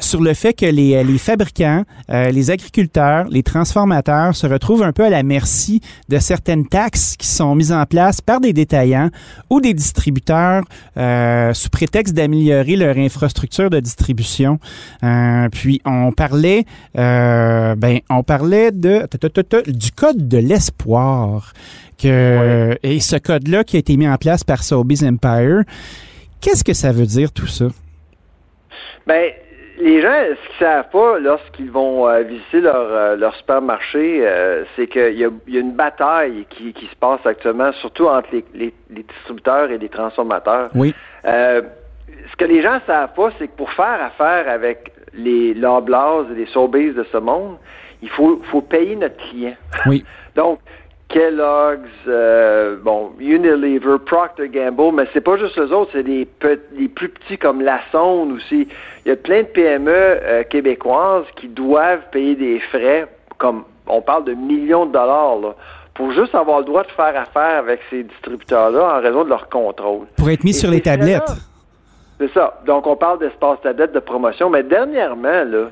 sur le fait que les, les fabricants, les agriculteurs, les transformateurs se retrouvent un peu à la merci de certaines taxes qui sont mises en place par des détaillants ou des distributeurs sous prétexte d'améliorer leur infrastructure de distribution. puis on parlait, ben on parlait de du code de l'espoir et ce code-là qui a été mis en place par Sobeys Empire, qu'est-ce que ça veut dire tout ça? Ben, les gens, ce qu'ils savent pas lorsqu'ils vont euh, visiter leur, euh, leur supermarché, euh, c'est qu'il y, a, une bataille qui, se passe actuellement, surtout entre les, distributeurs et les transformateurs. Oui. ce que les gens savent pas, c'est que pour faire affaire avec les Loblaws et les Sobeys de ce monde, il faut, faut payer notre client. Oui. Donc, Kellogg's, euh, bon, Unilever, Procter Gamble, mais c'est pas juste les autres, c'est des, les plus petits comme La Sonde aussi. Il y a plein de PME euh, québécoises qui doivent payer des frais, comme on parle de millions de dollars, là, pour juste avoir le droit de faire affaire avec ces distributeurs-là en raison de leur contrôle. Pour être mis sur les tablettes. C'est ça. Donc, on parle d'espace tablette de promotion, mais dernièrement, là,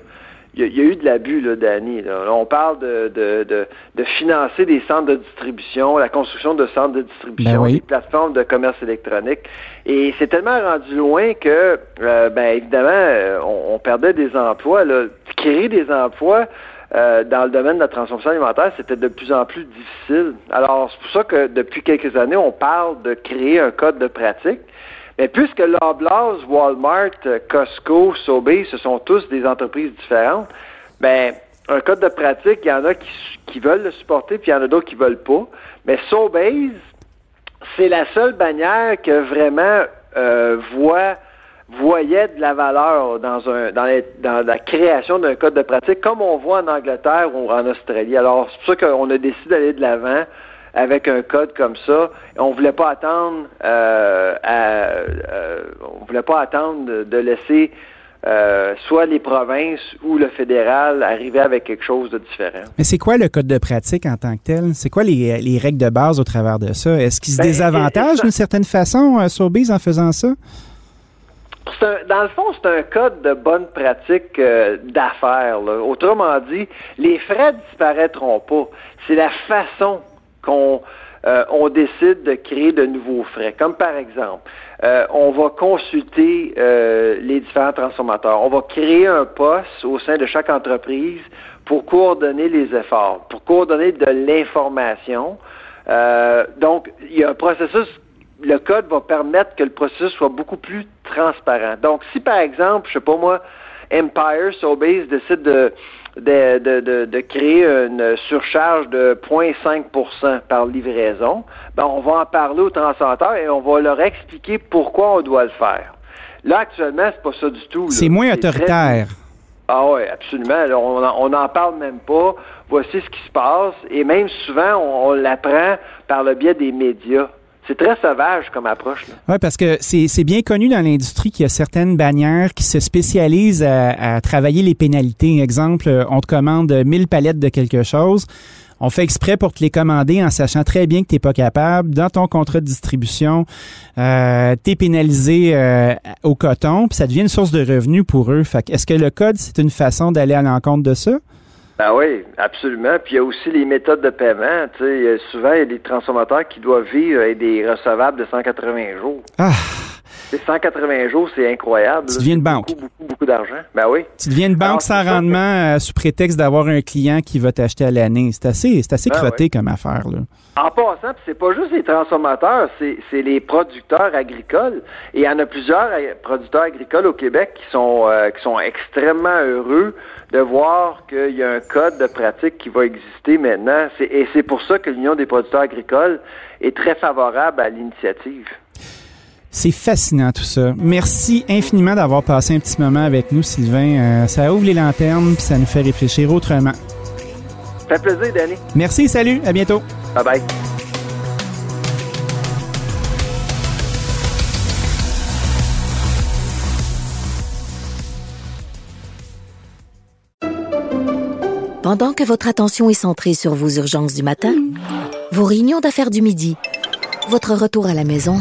il y, a eu de l'abus, là, Danny. On parle de, de, de, financer des centres de distribution, la construction de centres de distribution, ben des plateformes de commerce électronique. Et c'est tellement rendu loin que, euh, ben évidemment, euh, on, perdait des emplois. Là. Créer des emplois euh, dans le domaine de la transformation alimentaire, c'était de plus en plus difficile. Alors, c'est pour ça que depuis quelques années, on parle de créer un code de pratique. Mais puisque Loblaws, Walmart, Costco, Sobeys, ce sont tous des entreprises différentes, ben un code de pratique, il y en a qui, veulent le supporter, puis il y en a d'autres qui veulent pas. Mais Sobeys, c'est la seule bannière que vraiment euh, voit voyait de la valeur dans, dans la création d'un code de pratique, comme on voit en Angleterre ou en Australie. Alors, c'est pour ça qu'on a décidé d'aller de l'avant avec un code comme ça. On voulait pas attendre, euh, euh, on voulait pas attendre de, laisser euh, soit les provinces ou le fédéral arriver avec quelque chose de différent. Mais c'est quoi le code de pratique en tant que tel? C'est quoi les, règles de base au travers de ça? Est-ce qu'ils se ben, désavantage d'une certaine façon, euh, Sobeys, en faisant ça? dans le fond, c'est un code de bonne pratique d'affaires. Autrement dit, les frais disparaîtront pas. C'est la façon qu'on euh, on décide de créer de nouveaux frais. Comme par exemple, euh, on va consulter euh, les différents transformateurs. On va créer un poste au sein de chaque entreprise pour coordonner les efforts, pour coordonner de l'information. donc, il y a un processus le code va permettre que le processus soit beaucoup plus transparent. Donc, si par exemple, je sais pas moi, Empire, Sobase décide de, de, de, de, créer une surcharge de 0,5% par livraison, ben on va en parler aux transacteurs et on va leur expliquer pourquoi on doit le faire. Là, actuellement, c'est pas ça du tout. C'est moins autoritaire. Ah oui, absolument. on n'en parle même pas. Voici ce qui se passe. Et même souvent, on l'apprend par le biais des médias. C'est très sauvage comme approche. Oui, parce que c'est bien connu dans l'industrie qu'il y a certaines bannières qui se spécialisent à, travailler les pénalités. Exemple, on te commande 1000 palettes de quelque chose. On fait exprès pour te les commander en sachant très bien que tu n'es pas capable. Dans ton contrat de distribution, euh, tu es pénalisé euh, au coton, puis ça devient une source de revenus pour eux. Est-ce que le code, c'est une façon d'aller à l'encontre de ça? Ben oui, absolument. Puis il y a aussi les méthodes de paiement. Tu sais, souvent, il y a des transformateurs qui doivent vivre avec des recevables de 180 jours. Ah! 180 jours, c'est incroyable. Tu deviens une banque. Beaucoup, beaucoup, beaucoup d'argent. Ben oui. Tu deviens une banque sans rendement euh, sous prétexte d'avoir un client qui va t'acheter à l'année. C'est assez, c'est assez ben crotté comme affaire. Là. En passant, c'est pas juste les transformateurs, c'est les producteurs agricoles. Et il y en a plusieurs euh, producteurs agricoles au Québec qui sont, euh, qui sont extrêmement heureux de voir qu'il y a un code de pratique qui va exister maintenant. Et c'est pour ça que l'Union des producteurs agricoles est très favorable à l'initiative. C'est fascinant tout ça. Merci infiniment d'avoir passé un petit moment avec nous, Sylvain. Euh, ça ouvre les lanternes puis ça nous fait réfléchir autrement. Ça fait plaisir, Danny. Merci, salut, à bientôt. Bye bye. Pendant que votre attention est centrée sur vos urgences du matin, vos réunions d'affaires du midi, votre retour à la maison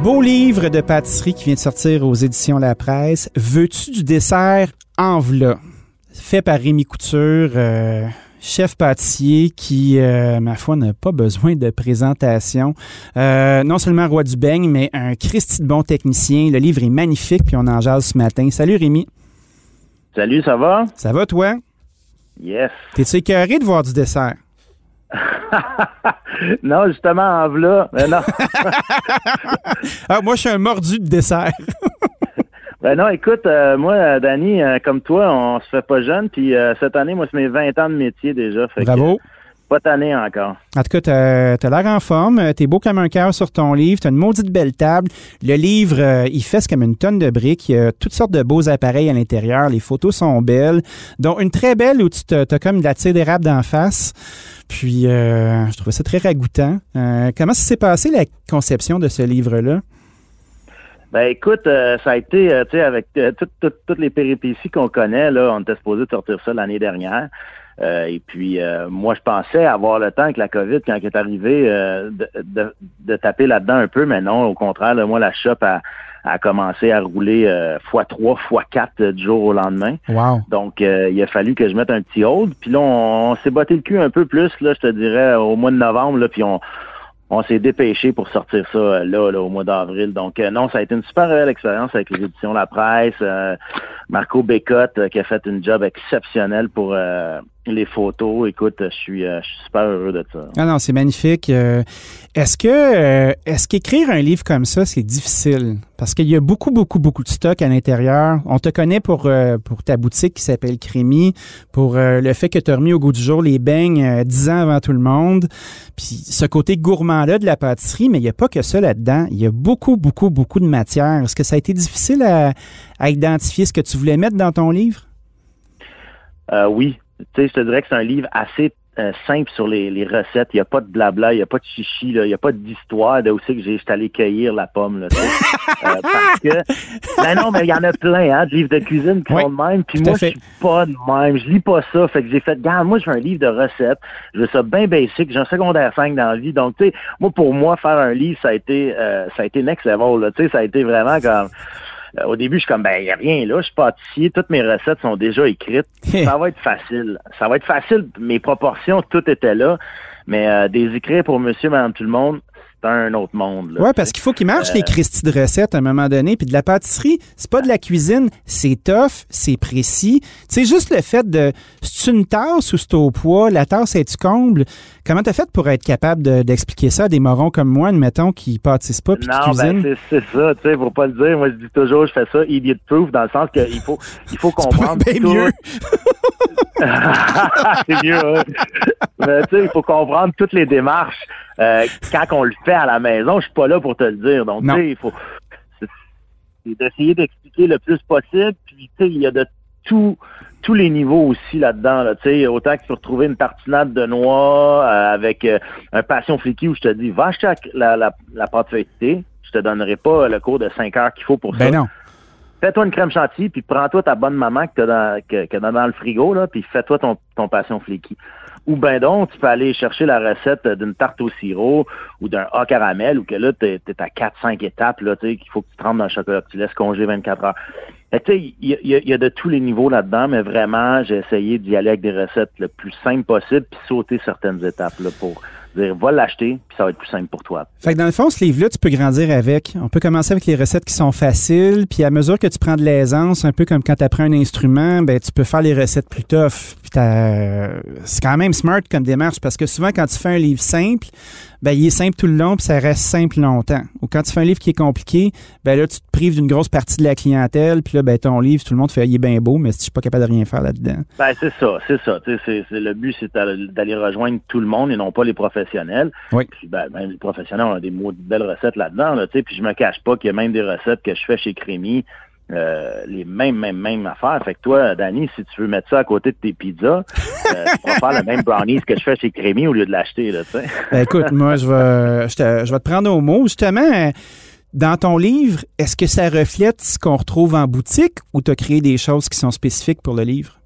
Beau livre de pâtisserie qui vient de sortir aux éditions La Presse. Veux-tu du dessert? En v'là? Fait par Rémi Couture, euh, chef pâtissier qui, euh, ma foi, n'a pas besoin de présentation. Euh, non seulement roi du beigne, mais un Christy de bon technicien. Le livre est magnifique, puis on en jase ce matin. Salut Rémi. Salut, ça va? Ça va toi? Yes. T'es-tu écœuré de voir du dessert? non, justement, en v'là. Mais non. ah, moi, je suis un mordu de dessert. ben non, écoute, euh, moi, Danny, euh, comme toi, on se fait pas jeune. Puis euh, cette année, moi, c'est mes 20 ans de métier déjà. Bravo. Pas année encore. En tout cas, t'as as, l'air en forme. T'es beau comme un cœur sur ton livre. T'as une maudite belle table. Le livre, euh, il fesse comme une tonne de briques. Il y a toutes sortes de beaux appareils à l'intérieur. Les photos sont belles. dont une très belle où tu as comme de la tire d'érable d'en face. Puis, euh, je trouvais ça très ragoûtant. Euh, comment ça s'est passé, la conception de ce livre-là? Ben écoute, ça a été, tu sais, avec toutes les péripéties qu'on connaît, là, on était supposé sortir ça l'année dernière. Euh, et puis, euh, moi, je pensais avoir le temps avec la COVID, quand elle est arrivée, euh, de, de, taper là-dedans un peu, mais non, au contraire, moi, la shop a, a commencé à rouler x3, x4 du jour au lendemain. Wow. Donc, il a fallu que je mette un petit hold. Puis là, on, s'est botté le cul un peu plus, là, je te dirais, au mois de novembre, là, puis on on s'est dépêché pour sortir ça là, là au mois d'avril. Donc non, ça a été une super belle expérience avec les éditions La Presse. Marco Bécotte qui a fait une job exceptionnel pour les photos, écoute, je suis, euh, je suis super heureux de ça. Ah non, c'est magnifique. Euh, est-ce que euh, est-ce qu'écrire un livre comme ça, c'est difficile? Parce qu'il y a beaucoup, beaucoup, beaucoup de stock à l'intérieur. On te connaît pour, pour ta boutique qui s'appelle Crémy, pour le fait que tu as remis au goût du jour les beignes dix ans avant tout le monde. Puis ce côté gourmand-là de la pâtisserie, mais il n'y a pas que ça là-dedans. Il y a beaucoup, beaucoup, beaucoup de matière. Est-ce que ça a été difficile à, à identifier ce que tu voulais mettre dans ton livre? oui, tu sais, je te dirais que c'est un livre assez euh, simple sur les, les recettes. Il n'y a pas de blabla, il n'y a pas de chichi, là, il n'y a pas d'histoire de aussi que j'ai allé cueillir la pomme. Là. Euh, parce que, ben non, mais il y en a plein, hein, de livres de cuisine qui Oui, sont de même. Puis moi, je suis pas de même. Je lis pas ça. Fait que j'ai fait, regarde, moi, je veux un livre de recettes. Je veux ça bien basic. J'ai un secondaire 5 dans la vie. Donc, tu sais, moi, pour moi, faire un livre, ça a été, euh, ça a été next level, là. Tu sais, ça a été vraiment comme, euh, au début, je suis comme, ben, il a rien là, je suis pâtissier, toutes mes recettes sont déjà écrites. ça va être facile. Ça va être facile. Mes proportions, tout était là. Mais euh, des écrits pour monsieur, madame, tout le monde, c'est un autre monde. Ouais, parce qu'il faut qu'il marche Euh, les Christie de recettes à un moment donné. Puis de la pâtisserie, c'est pas de la cuisine, c'est tough, c'est précis. Tu sais, juste le fait de. C'est une tasse ou c'est au poids, la tasse est-tu comble? Comment t'as fait pour être capable de- d'expliquer ça à des morons comme moi, admettons, qui pâtissent pas puis qui Non, ben cuisinent? c'est c'est ça, tu sais, faut pas le dire. Moi, je dis toujours, je fais ça idiot proof, dans le sens qu'il faut, il faut comprendre bien tout. mieux. c'est mieux, hein. Mais tu sais, il faut comprendre toutes les démarches. Euh, quand on le fait à la maison, je suis pas là pour te le dire. Donc, tu sais, il faut d'essayer d'expliquer le plus possible. Puis, tu sais, il y a de tout tous les niveaux aussi là-dedans. Là, tu sais, autant que tu retrouver une tartinade de noix euh, avec euh, un passion flicky où je te dis, va acheter la, la, la pâte feuilletée. Je te donnerai pas le cours de 5 heures qu'il faut pour ça Ben non. fais-toi une crème chantilly, puis prends-toi ta bonne maman que t'as dans, que, dans le frigo, là, puis fais-toi ton, ton passion flaky. Ou ben donc, tu peux aller chercher la recette d'une tarte au sirop ou d'un A caramel, ou que là, t'es, t'es à 4-5 étapes, là, tu sais, qu'il faut que tu trempes dans le chocolat, que tu laisses congeler 24 heures. Tu sais, il y, y y a de tous les niveaux là-dedans, mais vraiment, j'ai essayé d'y aller avec des recettes le plus simple possible, puis sauter certaines étapes, là, pour dire, va l'acheter, puis ça va être plus simple pour toi. Fait que dans le fond, ce livre-là, tu peux grandir avec. On peut commencer avec les recettes qui sont faciles, puis à mesure que tu prends de l'aisance, un peu comme quand tu apprends un instrument, ben tu peux faire les recettes plus tough. Puis t'as- c'est quand même smart comme démarche parce que souvent quand tu fais un livre simple, ben il est simple tout le long puis ça reste simple longtemps. Ou quand tu fais un livre qui est compliqué, ben là tu te prives d'une grosse partie de la clientèle, puis là ben ton livre tout le monde fait il est bien beau, mais si je suis pas capable de rien faire là-dedans. Ben, c'est ça, c'est ça. Tu sais, c'est- c'est- le but, c'est d'aller rejoindre tout le monde et non pas les professionnels. Oui. Puis, ben, ben, les professionnels ont des mots de belles recettes là-dedans, là, tu sais, puis je me cache pas qu'il y a même des recettes que je fais chez Crémy, euh, les mêmes, mêmes, mêmes affaires. Fait que toi, Danny, si tu veux mettre ça à côté de tes pizzas, euh, tu pourras faire le même brownies que je fais chez Crémy au lieu de l'acheter. Ben, écoute, moi, je vais, je, te, je vais te prendre au mot. Justement, dans ton livre, est-ce que ça reflète ce qu'on retrouve en boutique ou tu as créé des choses qui sont spécifiques pour le livre?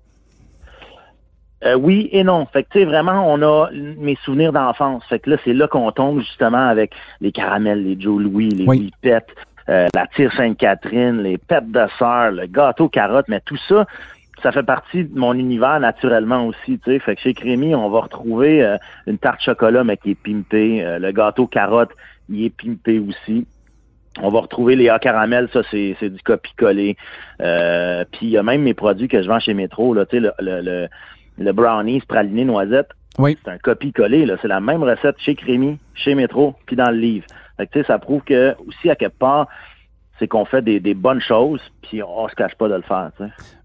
Euh, oui et non. Fait que tu sais, vraiment, on a mes souvenirs d'enfance. Fait que là, c'est là qu'on tombe justement avec les caramels, les Joe Louis, les Oui. Whippets, euh, la tire Sainte-Catherine, les pêtes de sœur, le gâteau carotte, mais tout ça, ça fait partie de mon univers naturellement aussi, tu sais. Fait que chez Crémy, on va retrouver euh, une tarte chocolat, mais qui est pimpée. Euh, le gâteau carotte, il est pimpé aussi. On va retrouver les A caramel, ça c'est c'est du copie-collé. Euh, Puis il y a même mes produits que je vends chez Métro, là, tu sais, le, le, le, le brownies praliné noisette. Oui. C'est un copie-collé, là. C'est la même recette chez Crémy, chez Métro, puis dans le livre. Fait que, tu sais, ça prouve que, aussi, à quelque part, c'est qu'on fait des, des bonnes choses, puis on se cache pas de le faire.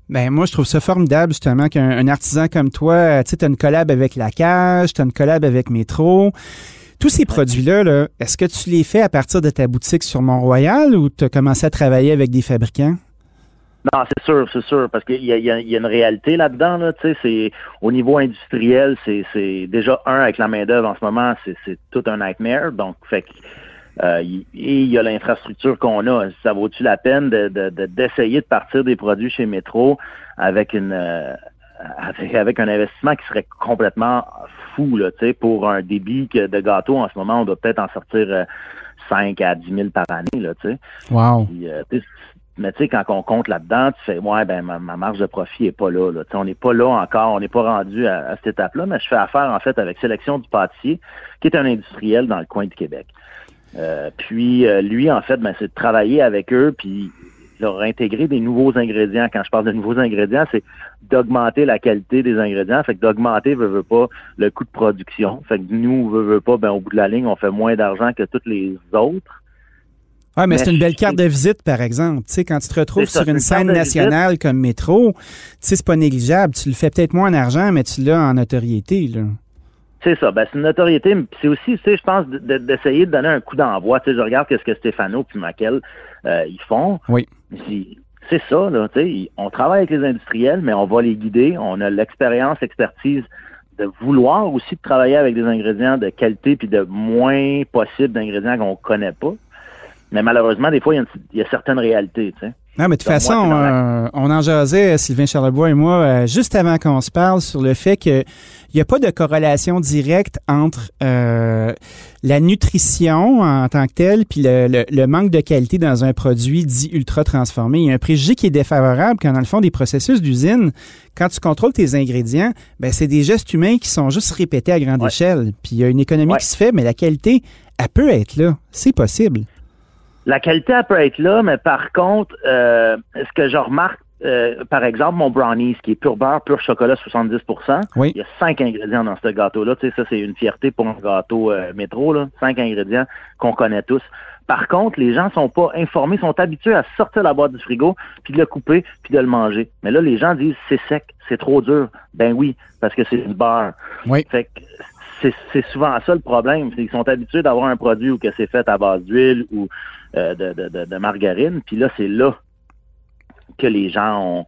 Ben, moi, je trouve ça formidable, justement, qu'un un artisan comme toi, tu sais, tu as une collab avec La Cage, tu as une collab avec Métro. Tous ces produits-là, là, est-ce que tu les fais à partir de ta boutique sur Mont-Royal ou tu as commencé à travailler avec des fabricants? Non, c'est sûr, c'est sûr, parce qu'il y a, y a- il y a une réalité là-dedans, là, tu sais, c'est au niveau industriel, c'est, déjà un avec la main d'œuvre en ce moment, c'est, c'est tout un nightmare, donc fait que, euh, il- et il y a l'infrastructure qu'on a. Ça vaut-tu la peine de, de- de- d'essayer de partir des produits chez Métro avec une euh, avec, avec un investissement qui serait complètement fou, là, tu sais, pour un débit que de gâteau en ce moment, on doit peut-être en sortir euh, 5 à 10 000 par année, là, tu sais. Wow. Puis, euh, mais tu sais, quand on compte là-dedans, tu fais ouais, ben ma, ma marge de profit est pas là. là. Tu sais, On n'est pas là encore, on n'est pas rendu à, à cette étape-là, mais je fais affaire en fait avec Sélection du pâtissier, qui est un industriel dans le coin de Québec. Euh, puis euh, lui, en fait, ben, c'est de travailler avec eux, puis leur intégrer des nouveaux ingrédients. Quand je parle de nouveaux ingrédients, c'est d'augmenter la qualité des ingrédients. Fait que d'augmenter, veut, veut pas, le coût de production. Fait que nous, veut, veut pas, ben, au bout de la ligne, on fait moins d'argent que tous les autres. Ah, mais, Mais c'est une belle carte de visite, par exemple. Tu sais, quand tu te retrouves ça, sur une scène visite. nationale comme Métro, tu sais, c'est pas négligeable. Tu le fais peut-être moins en argent, mais tu l'as en notoriété, là. C'est ça, ben c'est une notoriété, mais c'est aussi, tu sais, je pense, de- de- d'essayer de donner un coup d'envoi. Tu sais, je regarde qu'est-ce que Stéphano puis Maquel, euh, ils font. Oui. C'est- ça, là, tu sais, on travaille avec les industriels, mais on va les guider. On a l'expérience, l'expertise de vouloir aussi de travailler avec des ingrédients de qualité puis de moins possible d'ingrédients qu'on connaît pas. Mais malheureusement, des fois, il y y a certaines réalités. Tu sais. Non, mais de toute façon, euh, on en jasait, Sylvain Charlebois et moi, euh, juste avant qu'on se parle sur le fait qu'il n'y a pas de corrélation directe entre euh, la nutrition en tant que telle puis le, le- le manque de qualité dans un produit dit ultra transformé. Il y a un préjugé qui est défavorable quand, dans le fond, des processus d'usine, quand tu contrôles tes ingrédients, ben, c'est des gestes humains qui sont juste répétés à grande Ouais. échelle. Puis il y a une économie Ouais. qui se fait, mais la qualité, elle peut être là. C'est possible. La qualité, elle peut être là, mais par contre, euh, ce que je remarque, euh, par exemple, mon brownies, qui est pur beurre, pur chocolat 70 Oui. il y a cinq ingrédients dans ce gâteau-là. Tu sais, ça, c'est une fierté pour un gâteau euh, métro, là. Cinq ingrédients qu'on connaît tous. Par contre, les gens sont pas informés, sont habitués à sortir la boîte du frigo, puis de le couper, puis de le manger. Mais là, les gens disent c'est sec, c'est trop dur. Ben oui, parce que c'est du beurre. Oui. Fait que c'est, souvent ça le problème. Qu'ils sont habitués d'avoir un produit où que c'est fait à base d'huile ou euh, de, margarine. Puis là, c'est là que les gens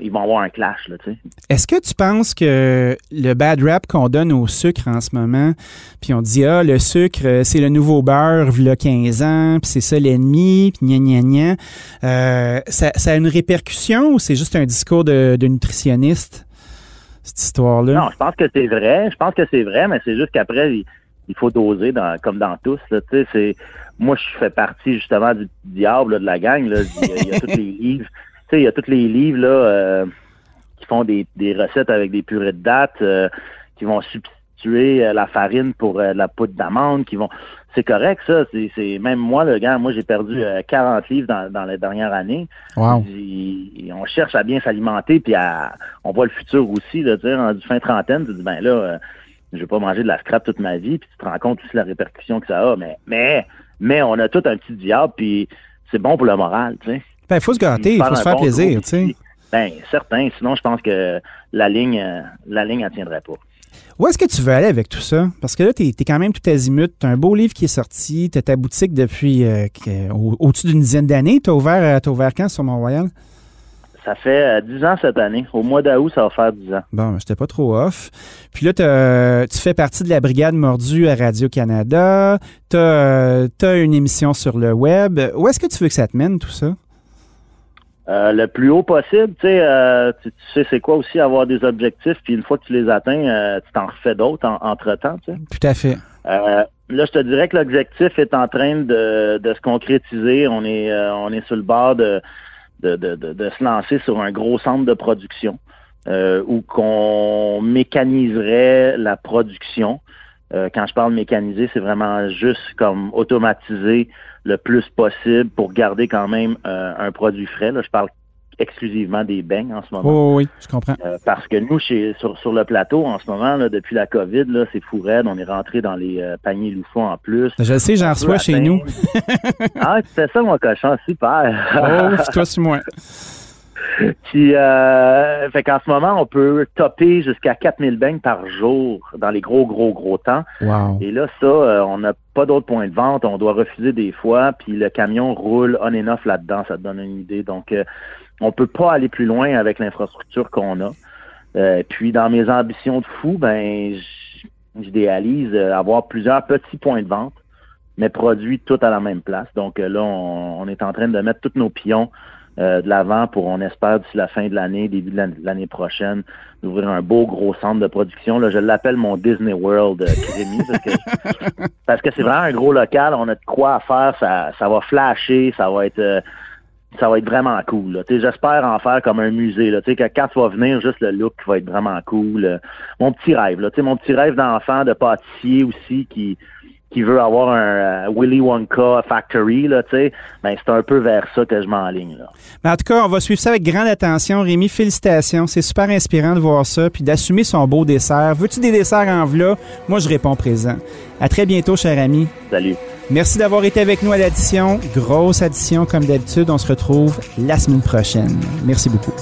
ils vont avoir un clash. Est-ce que tu penses que le bad rap qu'on donne au sucre en ce moment, puis on dit, ah, le sucre, c'est le nouveau beurre, il 15 ans, puis c'est ça l'ennemi, puis gna gna gna, euh, ça, a une répercussion ou c'est juste un discours de nutritionniste, cette histoire-là? Non, je pense que c'est vrai. Je pense que c'est vrai, mais c'est juste qu'après, il, il faut doser dans, comme dans tous. Là, c'est, moi, je fais partie justement du diable là, de la gang. Là. Il, y a, il y a tous les livres. Tu sais, il y a tous les livres là, euh, qui font des, des recettes avec des purées de dattes, euh, qui vont substituer euh, la farine pour euh, la poudre d'amande, qui vont. C'est correct, ça. C'est, même moi, le gars, moi j'ai perdu euh, 40 livres dans, dans les dernières années. Wow. Puis, on cherche à bien s'alimenter, puis à, on voit le futur aussi, là, tu sais, rendu fin trentaine, tu te dis, ben là, euh, je vais pas manger de la scrap toute ma vie, puis tu te rends compte aussi la répercussion que ça a, mais, mais, mais on a tout un petit diable, puis c'est bon pour le moral, tu sais. Ben, il faut se gâter, il faut se faire bon plaisir, tu sais. Ben, certain, sinon je pense que la ligne, euh, la ligne, elle tiendrait pas. Où est-ce que tu veux aller avec tout ça? Parce que là, tu es, quand même tout azimut. Tu as un beau livre qui est sorti. Tu as ta boutique depuis euh, au- au-dessus d'une dizaine d'années. Tu as ouvert, euh, t'as ouvert quand sur Mont-Royal? Ça fait euh, 10 ans cette année. Au mois d'août, ça va faire 10 ans. Bon, j'étais pas trop off. Puis là, tu fais partie de la brigade mordue à Radio-Canada. Tu as une émission sur le web. Où est-ce que tu veux que ça te mène, tout ça? Euh, le plus haut possible, tu sais, euh, tu, tu sais c'est quoi aussi avoir des objectifs, puis une fois que tu les atteins, euh, tu t'en refais d'autres en- entre-temps, tu sais. Tout à fait. Euh, là, je te dirais que l'objectif est en train de, de se concrétiser. On est, euh, on est sur le bord de, de, de, de- de se lancer sur un gros centre de production euh, où qu'on mécaniserait la production. Euh, quand je parle mécaniser, c'est vraiment juste comme automatiser le plus possible pour garder quand même euh, un produit frais. Là, je parle exclusivement des beignes en ce moment. Oh, oui, je comprends. Euh, parce que nous, chez, sur, sur le plateau, en ce moment, là, depuis la COVID, là, c'est fou raide. On est rentré dans les euh, paniers loufoux en plus. Je sais, j'en reçois chez nous. ah, fais ça, mon cochon, super. Oh, toi sur moi. Puis, euh, fait qu'en ce moment, on peut topper jusqu'à 4000 beignes par jour dans les gros, gros, gros temps. Wow. Et là, ça, euh, on n'a pas d'autres points de vente. On doit refuser des fois. Puis le camion roule on and off là-dedans. Ça te donne une idée. Donc, euh, on peut pas aller plus loin avec l'infrastructure qu'on a. Euh, puis, dans mes ambitions de fou, ben, j'idéalise euh, avoir plusieurs petits points de vente, mais produits tout à la même place. Donc euh, là, on, on est en train de mettre tous nos pions euh, de l'avant pour, on espère, d'ici la fin de l'année, début de l'année- prochaine, d'ouvrir un beau gros centre de production. Là, je l'appelle mon Disney World euh, Crémy, parce que parce que c'est vraiment un gros local. On a de quoi à faire. Ça, ça va flasher. Ça va être euh, ça va être vraiment cool. J'espère en faire comme un musée. Là. Que quand tu vas venir, juste le look va être vraiment cool. Euh, Mon petit rêve, là. Mon petit rêve d'enfant, de pâtissier aussi, qui qui veut avoir un euh, Willy Wonka Factory, là, tu sais, ben, c'est un peu vers ça que je m'enligne. Là. Mais en tout cas, on va suivre ça avec grande attention. Rémi, félicitations. C'est super inspirant de voir ça, puis d'assumer son beau dessert. Veux-tu des desserts en v'là? Moi, je réponds présent. À très bientôt, cher ami. Salut. Merci d'avoir été avec nous à l'addition. Grosse addition, comme d'habitude. On se retrouve la semaine prochaine. Merci beaucoup.